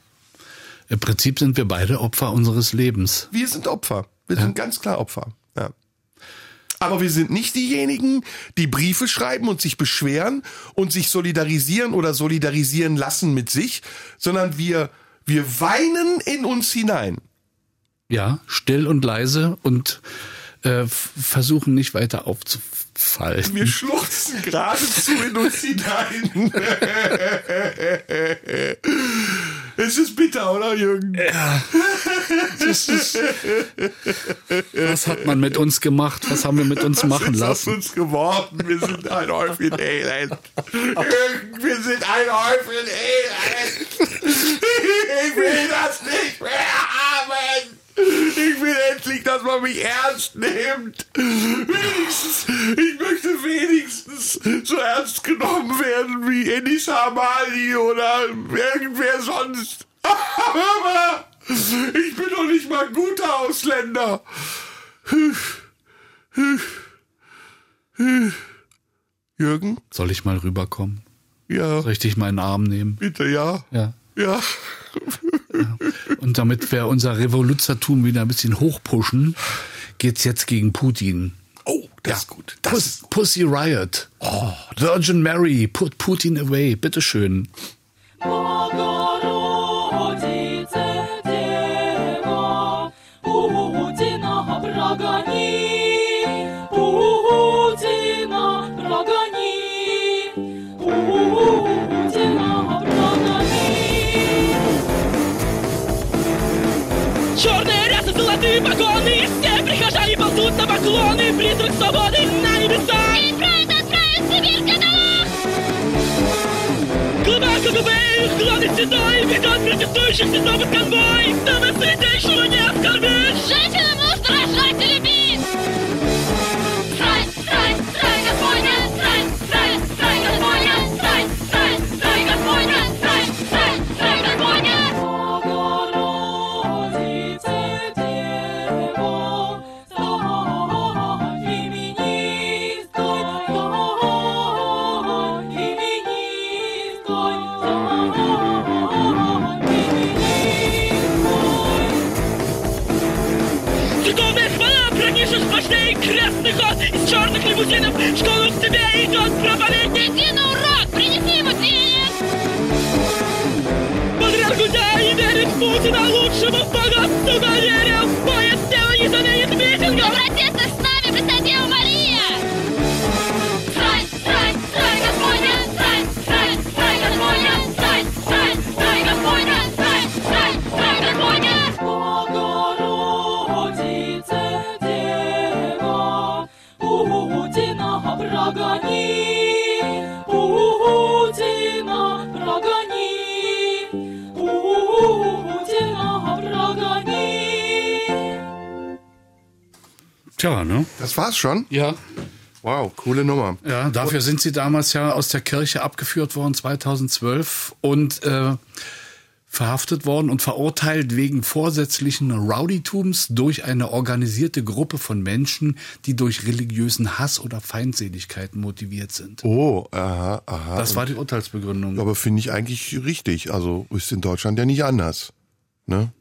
Im Prinzip sind wir beide Opfer unseres Lebens. Wir sind Opfer. Wir ja. sind ganz klar Opfer. Ja. Aber wir sind nicht diejenigen, die Briefe schreiben und sich beschweren und sich solidarisieren oder solidarisieren lassen mit sich, sondern wir, wir weinen in uns hinein. Ja, still und leise und äh, versuchen nicht weiter aufzufallen. Wir schluchzen geradezu in uns hinein. *laughs* es ist bitter, oder Jürgen? Ja. Ist, was hat man mit uns gemacht? Was haben wir mit uns machen lassen? Was ist aus uns geworden? Wir sind ein Häufchen Elend. Jürgen, wir sind ein Häufchen Elend. Ich will das nicht mehr. Ich will endlich, dass man mich ernst nimmt. Wenigstens, ich möchte wenigstens so ernst genommen werden wie Enis Hamali oder irgendwer sonst. Aber *laughs* ich bin doch nicht mal ein guter Ausländer. Jürgen? Soll ich mal rüberkommen? Ja. Soll ich dich mal in den Arm nehmen? Bitte, ja. Ja. Ja. Und damit wir unser Revoluzertum wieder ein bisschen hochpushen, geht's jetzt gegen Putin. Oh, das ja. ist gut. Das Puss, ist gut. Pussy Riot. Oh, Virgin Mary, put Putin away. Bitteschön. Morgen. свободы! Все прихожане ползут на поклоны! Призрак свободы на небеса! Переправят, отправят в Сибирь каталах! Глава КГБ, главный святой, ведет протестующих снова конвой! Дана светлейшего не оскорбит! Женщина может рожать! Идет проповедник. Иди на урок, принеси ему денег! Патриарх гудя и верит в Путина лучшему бога, сука, верил. Tja, ne? Das war's schon? Ja. Wow, coole Nummer. Ja, dafür sind sie damals ja aus der Kirche abgeführt worden, 2012, und äh, verhaftet worden und verurteilt wegen vorsätzlichen Rowdytums durch eine organisierte Gruppe von Menschen, die durch religiösen Hass oder Feindseligkeiten motiviert sind. Oh, aha, aha. Das war die Urteilsbegründung. Aber finde ich eigentlich richtig. Also ist in Deutschland ja nicht anders. Ne?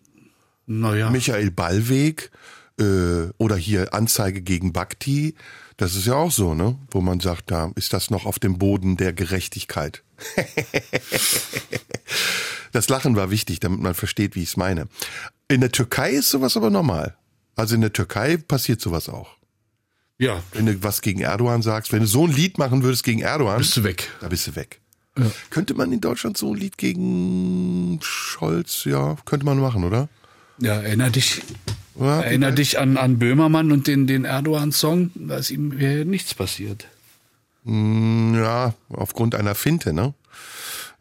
Naja. Michael Ballweg äh, oder hier Anzeige gegen Bhakti, das ist ja auch so, ne? Wo man sagt, da ist das noch auf dem Boden der Gerechtigkeit. *laughs* das Lachen war wichtig, damit man versteht, wie ich es meine. In der Türkei ist sowas aber normal. Also in der Türkei passiert sowas auch. Ja. Wenn du was gegen Erdogan sagst, wenn du so ein Lied machen würdest gegen Erdogan, Bist du weg. da bist du weg. Könnte man in Deutschland so ein Lied gegen Scholz, ja, könnte man machen, oder? Ja, erinner dich, Ja, erinner dich an, an Böhmermann und den, den Erdogan-Song, da ist ihm nichts passiert. Mm, Ja, aufgrund einer Finte, ne?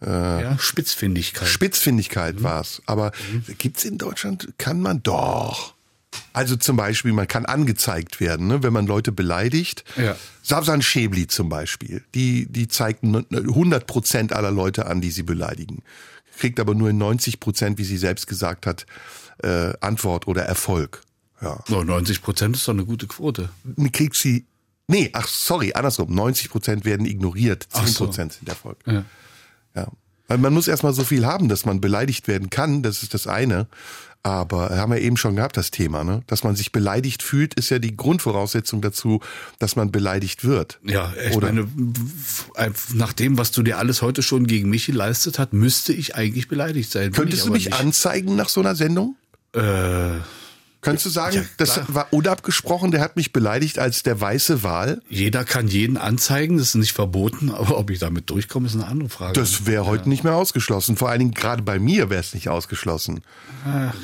Äh, Ja, Spitzfindigkeit. Spitzfindigkeit war's. Aber gibt's in Deutschland, kann man doch. Also zum Beispiel, man kann angezeigt werden, ne, wenn man Leute beleidigt. Ja. Savsan Schäbli zum Beispiel, die, die zeigt 100 Prozent aller Leute an, die sie beleidigen. Kriegt aber nur in 90 Prozent, wie sie selbst gesagt hat, äh, Antwort oder Erfolg. Ja. So, 90 Prozent ist doch eine gute Quote. Kriegt sie, nee, ach sorry, andersrum, 90 Prozent werden ignoriert, Ach 10 so. Prozent sind Erfolg. Ja. Ja. Weil man muss erstmal so viel haben, dass man beleidigt werden kann, das ist das eine. Aber haben wir eben schon gehabt, das Thema, ne? Dass man sich beleidigt fühlt, ist ja die Grundvoraussetzung dazu, dass man beleidigt wird. Ja, ich Oder? meine, nach dem, was du dir alles heute schon gegen mich geleistet hast, müsste ich eigentlich beleidigt sein. Könntest du mich nicht. anzeigen nach so einer Sendung? Äh, Könntest du sagen, Ja, das war unabgesprochen, der hat mich beleidigt als der weiße Wal? jeder kann jeden anzeigen, das ist nicht verboten, *laughs* aber ob ich damit durchkomme, ist eine andere Frage. Das wäre heute nicht mehr ausgeschlossen. Vor allen Dingen gerade bei mir wäre es nicht ausgeschlossen.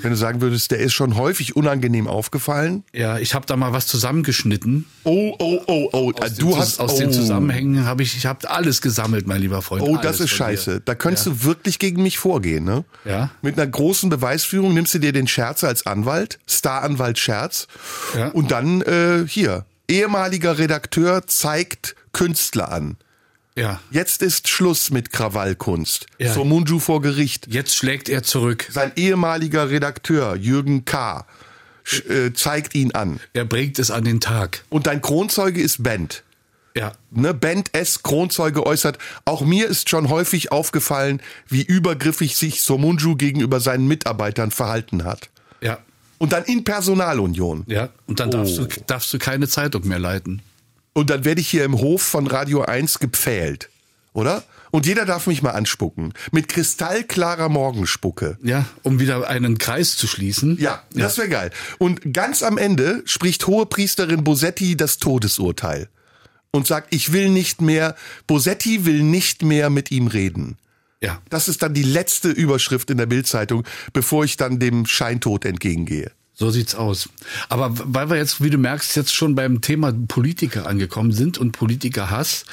Wenn du sagen würdest, der ist schon häufig unangenehm aufgefallen. ja, ich habe da mal was zusammengeschnitten. Oh, oh, oh, oh. Aus, du den, hast aus den oh. Zusammenhängen habe ich, ich habe alles gesammelt, mein lieber Freund. Oh, das ist scheiße. dir. Da könntest du wirklich gegen mich vorgehen, ne? Ja. Mit einer großen Beweisführung nimmst du dir den Scherz als Anwalt, Staranwalt Scherz. Ja. Und dann äh, hier, ehemaliger Redakteur zeigt Künstler an. Ja. Jetzt ist Schluss mit Krawallkunst. Ja. Somunju vor Gericht. Jetzt schlägt er zurück. Sein ehemaliger Redakteur Jürgen K. Äh, zeigt ihn an. Er bringt es an den Tag. Und dein Kronzeuge ist Bent. Ja. Ne, Bent S. Kronzeuge äußert, auch mir ist schon häufig aufgefallen, wie übergriffig sich Somunju gegenüber seinen Mitarbeitern verhalten hat. Ja. Und dann in Personalunion. Ja. Und dann darfst, Oh. du, darfst du keine Zeitung mehr leiten. Und dann werde ich hier im Hof von Radio 1 gepfählt. Oder? Und jeder darf mich mal anspucken. Mit kristallklarer Morgenspucke. Ja, um wieder einen Kreis zu schließen. Ja, das wäre geil. Und ganz am Ende spricht Hohepriesterin Bosetti das Todesurteil. Und sagt, ich will nicht mehr, Bosetti will nicht mehr mit ihm reden. Ja. Das ist dann die letzte Überschrift in der Bildzeitung, bevor ich dann dem Scheintod entgegengehe. So sieht's aus. Aber weil wir jetzt, wie du merkst, jetzt schon beim Thema Politiker angekommen sind und Politikerhass,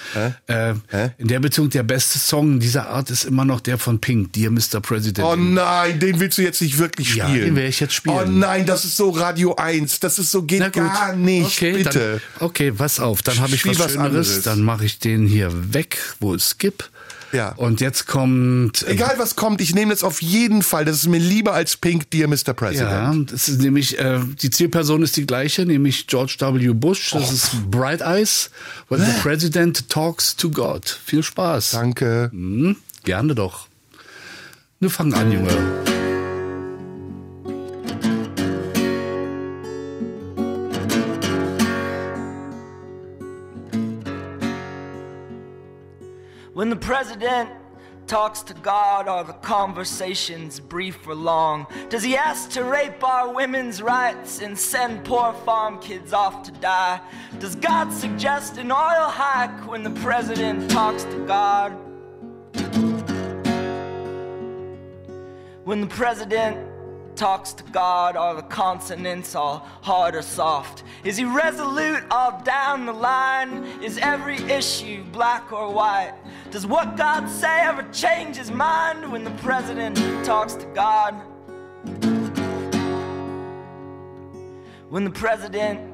äh, in der Beziehung der beste Song dieser Art ist immer noch der von Pink, Dear Mr. President. Oh nein, den willst du jetzt nicht wirklich Ja, spielen. den werde ich jetzt spielen. Oh nein, das ist so Radio 1. Das ist so, geht gar nicht. Okay, bitte. Dann, okay, pass auf, dann habe ich Spiel was, was anderes. Dann mache ich den hier weg, wo es Skip. Ja. Und jetzt kommt. äh, Egal was kommt, ich nehme das auf jeden Fall. Das ist mir lieber als Pink, Dear Mr. President. Ja, das ist nämlich, äh, die Zielperson ist die gleiche, nämlich George W. Bush. Das ist Bright Eyes, when the President talks to God. Viel Spaß. Danke. Mhm, gerne doch. Nur fang an, Junge. President talks to God, are the conversations brief or long? Does he ask to rape our women's rights and send poor farm kids off to die? Does God suggest an oil hike when the president talks to God? When the president talks to God, are the consonants all hard or soft? Is he resolute all down the line? Is every issue black or white? Does what God say ever change his mind when the president talks to God? When the president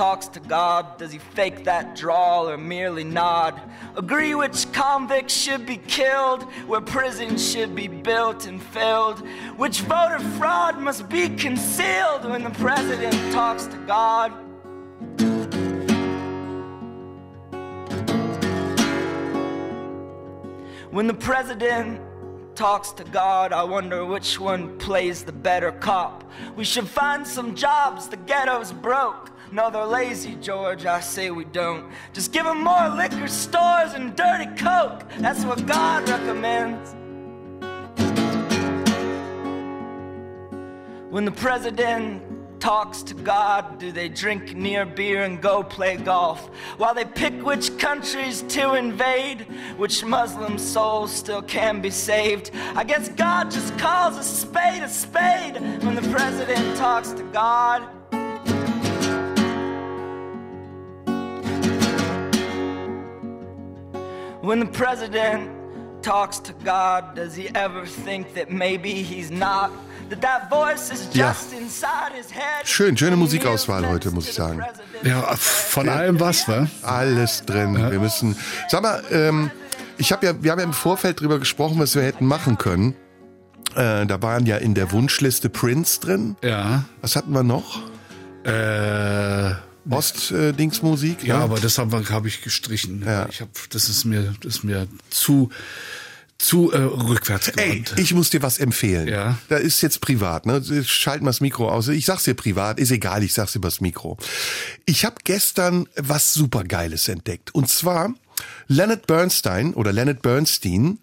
talks to God, does he fake that drawl or merely nod? Agree which convicts should be killed, where prisons should be built and filled, which voter fraud must be concealed when the president talks to God? When the president talks to God, I wonder which one plays the better cop. We should find some jobs, the ghetto's broke. No, they're lazy, George. I say we don't. Just give them more liquor stores and dirty coke. That's what God recommends. When the president talks to God, do they drink near beer and go play golf? While they pick which countries to invade, which Muslim souls still can be saved. I guess God just calls a spade a spade when the president talks to God. When the president talks to God, does he ever think that maybe he's not? That that voice is Ja. just inside his head? Schön, schöne Musikauswahl heute, muss ich sagen. Ja, von allem was, wa? Alles drin. Wir müssen. Sag mal, ähm, ich habe ja, wir haben ja im Vorfeld drüber gesprochen, was wir hätten machen können. Äh, da waren ja in der Wunschliste Prince drin. Ja. Was hatten wir noch? Äh, Ost-Dings-Musik. ja, ne? aber das habe hab ich gestrichen. Ich hab, das ist mir, das ist mir zu, zu äh, rückwärts Ey, gewandt. ich muss dir was empfehlen. Ja. Da ist jetzt privat, ne? Schalten wir das Mikro aus. Ich sag's dir privat, ist egal, ich sag's übers Mikro. Ich habe gestern was supergeiles entdeckt. Und zwar Leonard Bernstein oder Leonard Bernstein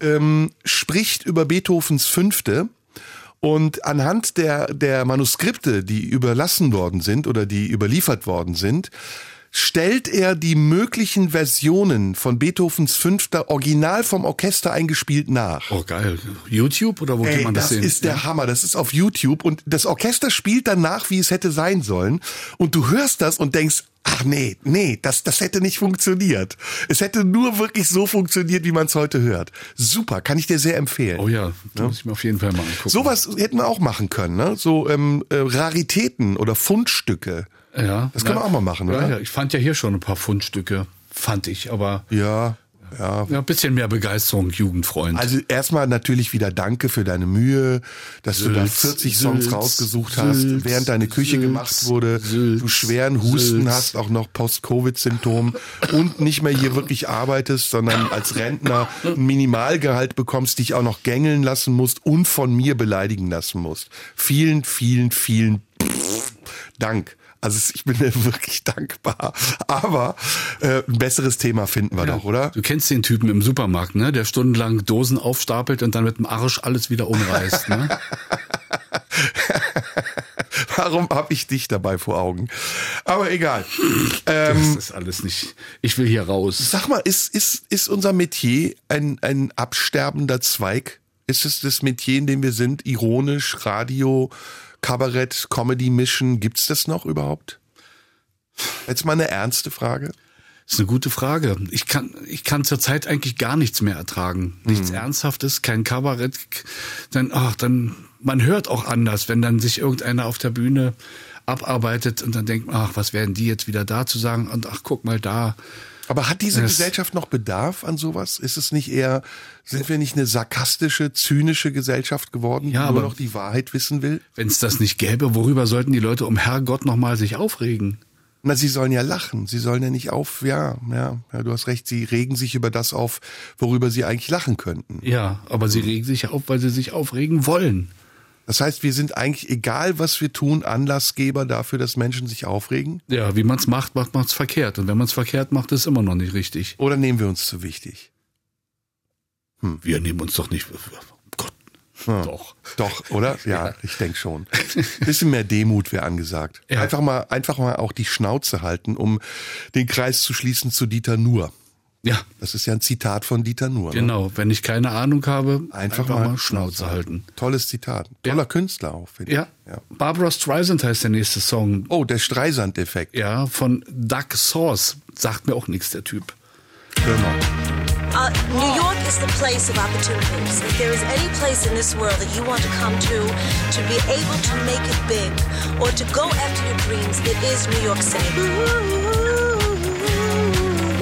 ähm, spricht über Beethovens Fünfte. Und anhand der, der Manuskripte, die überlassen worden sind oder die überliefert worden sind, stellt er die möglichen Versionen von Beethovens Fünfter original vom Orchester eingespielt nach. Oh geil. YouTube oder wo Ey, kann man das, das sehen? ist der Hammer. Das ist auf YouTube und das Orchester spielt danach, wie es hätte sein sollen. Und du hörst das und denkst, ach nee, nee, das, das hätte nicht funktioniert. Es hätte nur wirklich so funktioniert, wie man es heute hört. Super, kann ich dir sehr empfehlen. Oh ja, das muss ich mir auf jeden Fall mal angucken. Sowas hätten wir auch machen können, ne? So ähm, äh, Raritäten oder Fundstücke. Ja. Das können wir auch mal machen, ja, oder? Ja, ich fand ja hier schon ein paar Fundstücke, fand ich, aber Ja, ja. ja, ein bisschen mehr Begeisterung, Jugendfreund. Also erstmal natürlich wieder danke für deine Mühe, dass du da Sülz, 40 Songs Sülz, rausgesucht hast, Sülz, während deine Küche Sülz, gemacht wurde, du schweren Husten Sülz. hast, auch noch Post-Covid-Symptom und nicht mehr hier wirklich arbeitest, sondern als Rentner ein Minimalgehalt bekommst, dich auch noch gängeln lassen musst und von mir beleidigen lassen musst. Vielen, vielen, vielen Dank. Also ich bin dir *laughs* wirklich dankbar. Aber äh, ein besseres Thema finden wir doch, oder? Du kennst den Typen im Supermarkt, ne? Der stundenlang Dosen aufstapelt und dann mit dem Arsch alles wieder umreißt, ne? *laughs* Warum habe ich dich dabei vor Augen? Aber egal. *laughs* Ähm, das ist alles nicht. Ich will hier raus. Sag mal, ist, ist, ist unser Metier ein, ein absterbender Zweig? Ist es das Metier, in dem wir sind? Ironisch, Radio, Kabarett, Comedy mischen? Gibt's das noch überhaupt? Jetzt mal eine ernste Frage. Das ist eine gute Frage. Ich kann, ich kann zurzeit eigentlich gar nichts mehr ertragen. Nichts Mhm. Ernsthaftes, kein Kabarett. Dann, ach, dann, man hört auch anders, wenn dann sich irgendeiner auf der Bühne abarbeitet und dann denkt, ach, was werden die jetzt wieder da zu sagen? Und ach, guck mal da. Aber hat diese Das- Gesellschaft noch Bedarf an sowas? Ist es nicht eher, sind wir nicht eine sarkastische, zynische Gesellschaft geworden, Ja, die nur aber- noch die Wahrheit wissen will? Wenn es das nicht gäbe, worüber sollten die Leute um Herrgott nochmal sich aufregen? Na, sie sollen ja lachen. Sie sollen ja nicht auf, ja, ja, ja, du hast recht, sie regen sich über das auf, worüber sie eigentlich lachen könnten. Ja, aber sie regen sich auf, weil sie sich aufregen wollen. Das heißt, wir sind eigentlich, egal was wir tun, Anlassgeber dafür, dass Menschen sich aufregen? Ja, wie man es macht, macht man es verkehrt. Und wenn man es verkehrt macht, ist es immer noch nicht richtig. Oder nehmen wir uns zu wichtig? Wir nehmen uns doch nicht. Gott. Ja. Doch. Doch, oder? *laughs* Ja, ich denke schon. Bisschen mehr Demut wäre angesagt. Ja. Einfach mal, einfach mal auch die Schnauze halten, um den Kreis zu schließen zu Dieter Nuhr. Ja. Das ist ja ein Zitat von Dieter Nuhr. Ne? Genau, wenn ich keine Ahnung habe, Einfach, einfach, mal, mal Schnauze halten. Tolles Zitat. Toller Künstler auch, finde Ja. ich. Ja. Barbara Streisand heißt der nächste Song. Oh, der Streisand-Effekt. Ja, von Doug Source. Sagt mir auch nichts, der Typ. Hör mal. Uh, New York is the place of opportunities. If there is any place in this world that you want to come to, to be able to make it big, or to go after your dreams, it is New York City.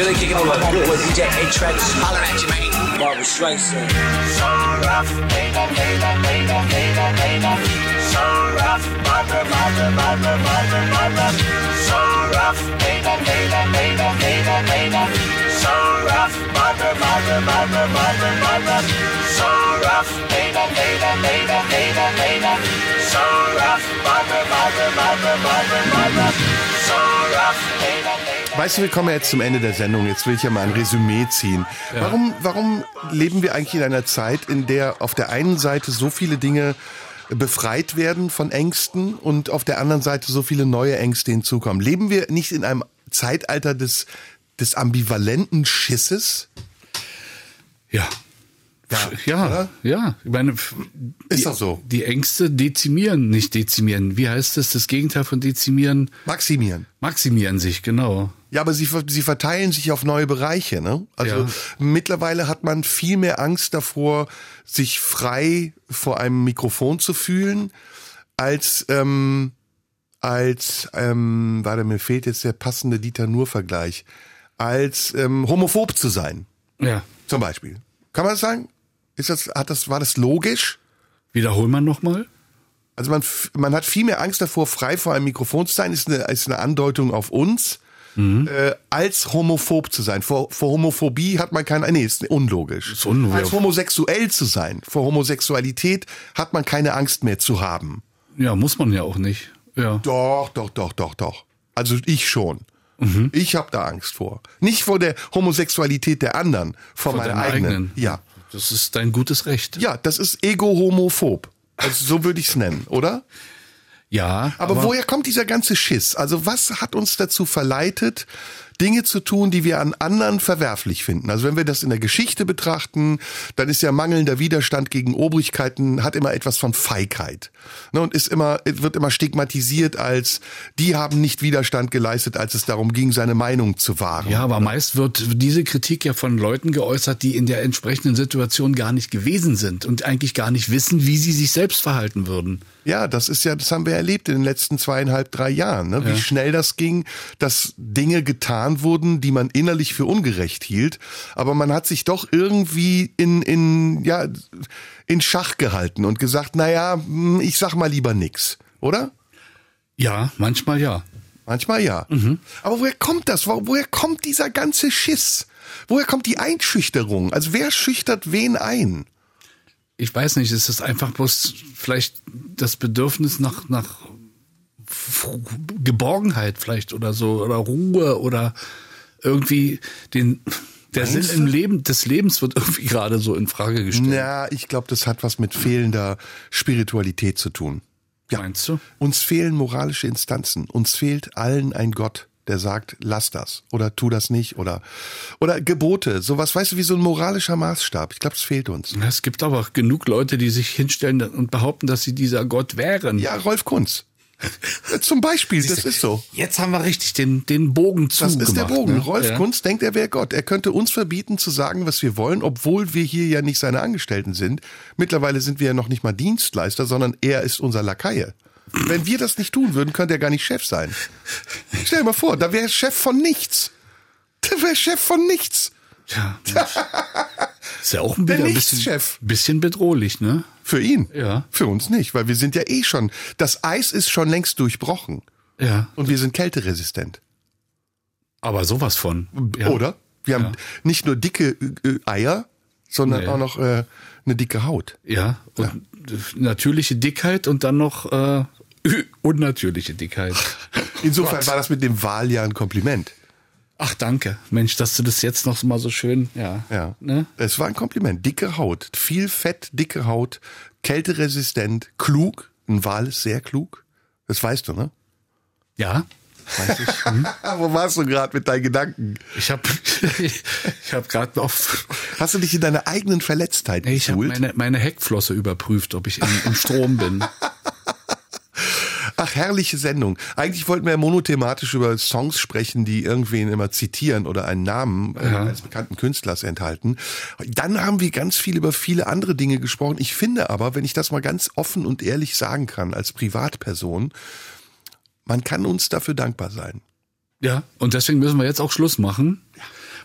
Catfish, Billy kicking on my homeboy DJ A-Track. Holler at you, man. Barbara Streisand. So rough, baby, baby, baby, baby, baby. So rough, Barbara, Barbara, Barbara, Barbara, Barbara. So rough, baby, baby, baby, baby, baby. So rough, Barbara, Barbara, Barbara, Barbara, Barbara. So rough, baby, baby, baby, baby, baby. So rough, Barbara, Barbara, Barbara, Barbara, Barbara. So rough, baby, baby. Weißt du, wir kommen ja jetzt zum Ende der Sendung. Jetzt will ich ja mal ein Resümee ziehen. Ja. Warum, warum leben wir eigentlich in einer Zeit, in der auf der einen Seite so viele Dinge befreit werden von Ängsten und auf der anderen Seite so viele neue Ängste hinzukommen? Leben wir nicht in einem Zeitalter des, des ambivalenten Schisses? Ja. Ja, ja. Ich meine, die, Ist doch so. Die Ängste dezimieren, nicht dezimieren. Wie heißt das? Das Gegenteil von dezimieren? Maximieren. Maximieren sich, genau. Ja, aber sie, sie verteilen sich auf neue Bereiche. Ne? Also Ja. mittlerweile hat man viel mehr Angst davor, sich frei vor einem Mikrofon zu fühlen, als ähm, als ähm, warte, mir fehlt jetzt der passende Dieter Nur-Vergleich, als ähm, homophob zu sein. Ja. Zum Beispiel. Kann man das sagen? Ist das, hat das, war das logisch? Wiederhol man nochmal? Also man, man hat viel mehr Angst davor, frei vor einem Mikrofon zu sein, ist eine, ist eine Andeutung auf uns, äh, als homophob zu sein. Vor, vor Homophobie hat man keine, nee, ist unlogisch. Ist unlogisch. Als homosexuell zu sein, vor Homosexualität hat man keine Angst mehr zu haben. Ja, muss man ja auch nicht. Ja. Doch, doch, doch, doch, doch. Also ich schon. Ich habe da Angst vor. Nicht vor der Homosexualität der anderen, vor, Vor meiner eigenen. eigenen. Ja. Das ist dein gutes Recht. Ja, das ist ego-homophob. Also so würde ich es nennen, oder? Ja. Aber, woher kommt dieser ganze Schiss? Also was hat uns dazu verleitet, Dinge zu tun, die wir an anderen verwerflich finden? Also wenn wir das in der Geschichte betrachten, dann ist ja mangelnder Widerstand gegen Obrigkeiten, hat immer etwas von Feigheit. Ne, und ist immer, wird immer stigmatisiert als, die haben nicht Widerstand geleistet, als es darum ging, seine Meinung zu wahren. Ja, aber meist wird diese Kritik ja von Leuten geäußert, die in der entsprechenden Situation gar nicht gewesen sind und eigentlich gar nicht wissen, wie sie sich selbst verhalten würden. Ja, das ist ja, das haben wir erlebt in den letzten zweieinhalb, drei Jahren, ne? wie Ja. schnell das ging, dass Dinge getan wurden, die man innerlich für ungerecht hielt, aber man hat sich doch irgendwie in, in, ja, in Schach gehalten und gesagt, na ja, hm, ich sag mal lieber nix, oder? Ja, manchmal ja. Manchmal ja. Aber woher kommt das? Wo- Woher kommt dieser ganze Schiss? Woher kommt die Einschüchterung? Also wer schüchtert wen ein? Ich weiß nicht, es ist einfach bloß vielleicht das Bedürfnis nach, nach Geborgenheit vielleicht oder so oder Ruhe oder irgendwie den Der Sinn im? Leben, des Lebens wird irgendwie gerade so in Frage gestellt. Ja, ich glaube, das hat was mit fehlender Spiritualität zu tun. Ja. Meinst du? Uns fehlen moralische Instanzen. Uns fehlt allen ein Gott, der sagt, lass das oder tu das nicht oder oder Gebote, sowas, weißt du, wie so ein moralischer Maßstab. Ich glaube, es fehlt uns. Es gibt aber auch genug Leute, die sich hinstellen und behaupten, dass sie dieser Gott wären. Ja, Rolf Kunz. *laughs* Zum Beispiel, das ist so. Jetzt haben wir richtig den, den Bogen Das zugemacht. ist der Bogen. ne? Rolf ja. Kunz denkt, er wäre Gott. Er könnte uns verbieten zu sagen, was wir wollen, obwohl wir hier ja nicht seine Angestellten sind. Mittlerweile sind wir ja noch nicht mal Dienstleister, sondern er ist unser Lakaie. Wenn wir das nicht tun würden, könnte er gar nicht Chef sein. Stell dir mal vor, da wäre Chef von nichts. Der wäre Chef von nichts. Ja. Ist ja auch ein, bisschen, Nichtschef. bisschen bedrohlich, ne? Für ihn. Ja. Für uns nicht, weil wir sind ja eh schon, das Eis ist schon längst durchbrochen. Ja. Und wir sind kälteresistent. Aber sowas von. Ja. Oder? Wir haben Ja. nicht nur dicke äh, Eier, sondern Nee. auch noch äh, eine dicke Haut. Ja. Und natürliche Dickheit und dann noch äh, unnatürliche Dickheit. *laughs* Insofern war das mit dem Wahl ja ein Kompliment. Ach, danke. Mensch, dass du das jetzt noch mal so schön, ja. Ja. Ne? Es war ein Kompliment. Dicke Haut, viel Fett, dicke Haut, kälteresistent, klug. Ein Wal ist sehr klug. Das weißt du, ne? Ja. Weiß ich. *laughs* *laughs* Wo warst du gerade mit deinen Gedanken? Ich habe ich hab gerade auf Hast du dich in deiner eigenen Verletztheit Nee, ich habe meine, meine Heckflosse überprüft, ob ich im, im Strom bin. Ach, herrliche Sendung. Eigentlich wollten wir ja monothematisch über Songs sprechen, die irgendwen immer zitieren oder einen Namen äh, Ja. eines bekannten Künstlers enthalten. Dann haben wir ganz viel über viele andere Dinge gesprochen. Ich finde aber, wenn ich das mal ganz offen und ehrlich sagen kann, als Privatperson, man kann uns dafür dankbar sein. Ja, und deswegen müssen wir jetzt auch Schluss machen,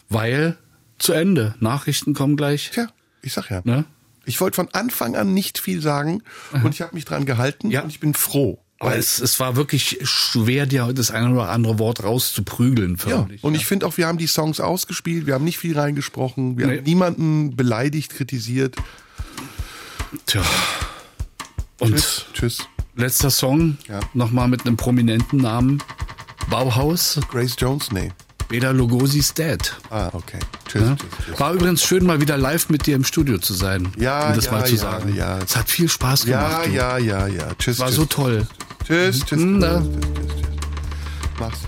weil zu Ende. Nachrichten kommen gleich. Tja, ich sag ja. Ne? Ich wollte von Anfang an nicht viel sagen und ich habe mich dran gehalten Ja. und ich bin froh. Aber es, es war wirklich schwer, dir das eine oder andere Wort rauszuprügeln. Ja, förmlich. und ich finde auch, wir haben die Songs ausgespielt, wir haben nicht viel reingesprochen, wir Nee. haben niemanden beleidigt, kritisiert. Tja. Und Tschüss. Tschüss. letzter Song, Ja. nochmal mit einem prominenten Namen. Bauhaus, Grace Jones, nee. Bela Lugosi's Dad. Ah, okay. Tschüss, Ja? tschüss, tschüss. War übrigens schön, mal wieder live mit dir im Studio zu sein. Ja, um das ja, mal zu ja, sagen. ja. Es hat viel Spaß Ja, gemacht. du. ja, ja, ja. Tschüss. War tschüss. so toll. Tschüss, tschüss. Hm, tschüss, da. tschüss, tschüss, tschüss. Mach's.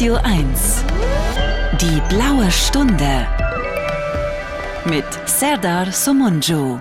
Radio 1. Die blaue Stunde. Mit Serdar Somunju.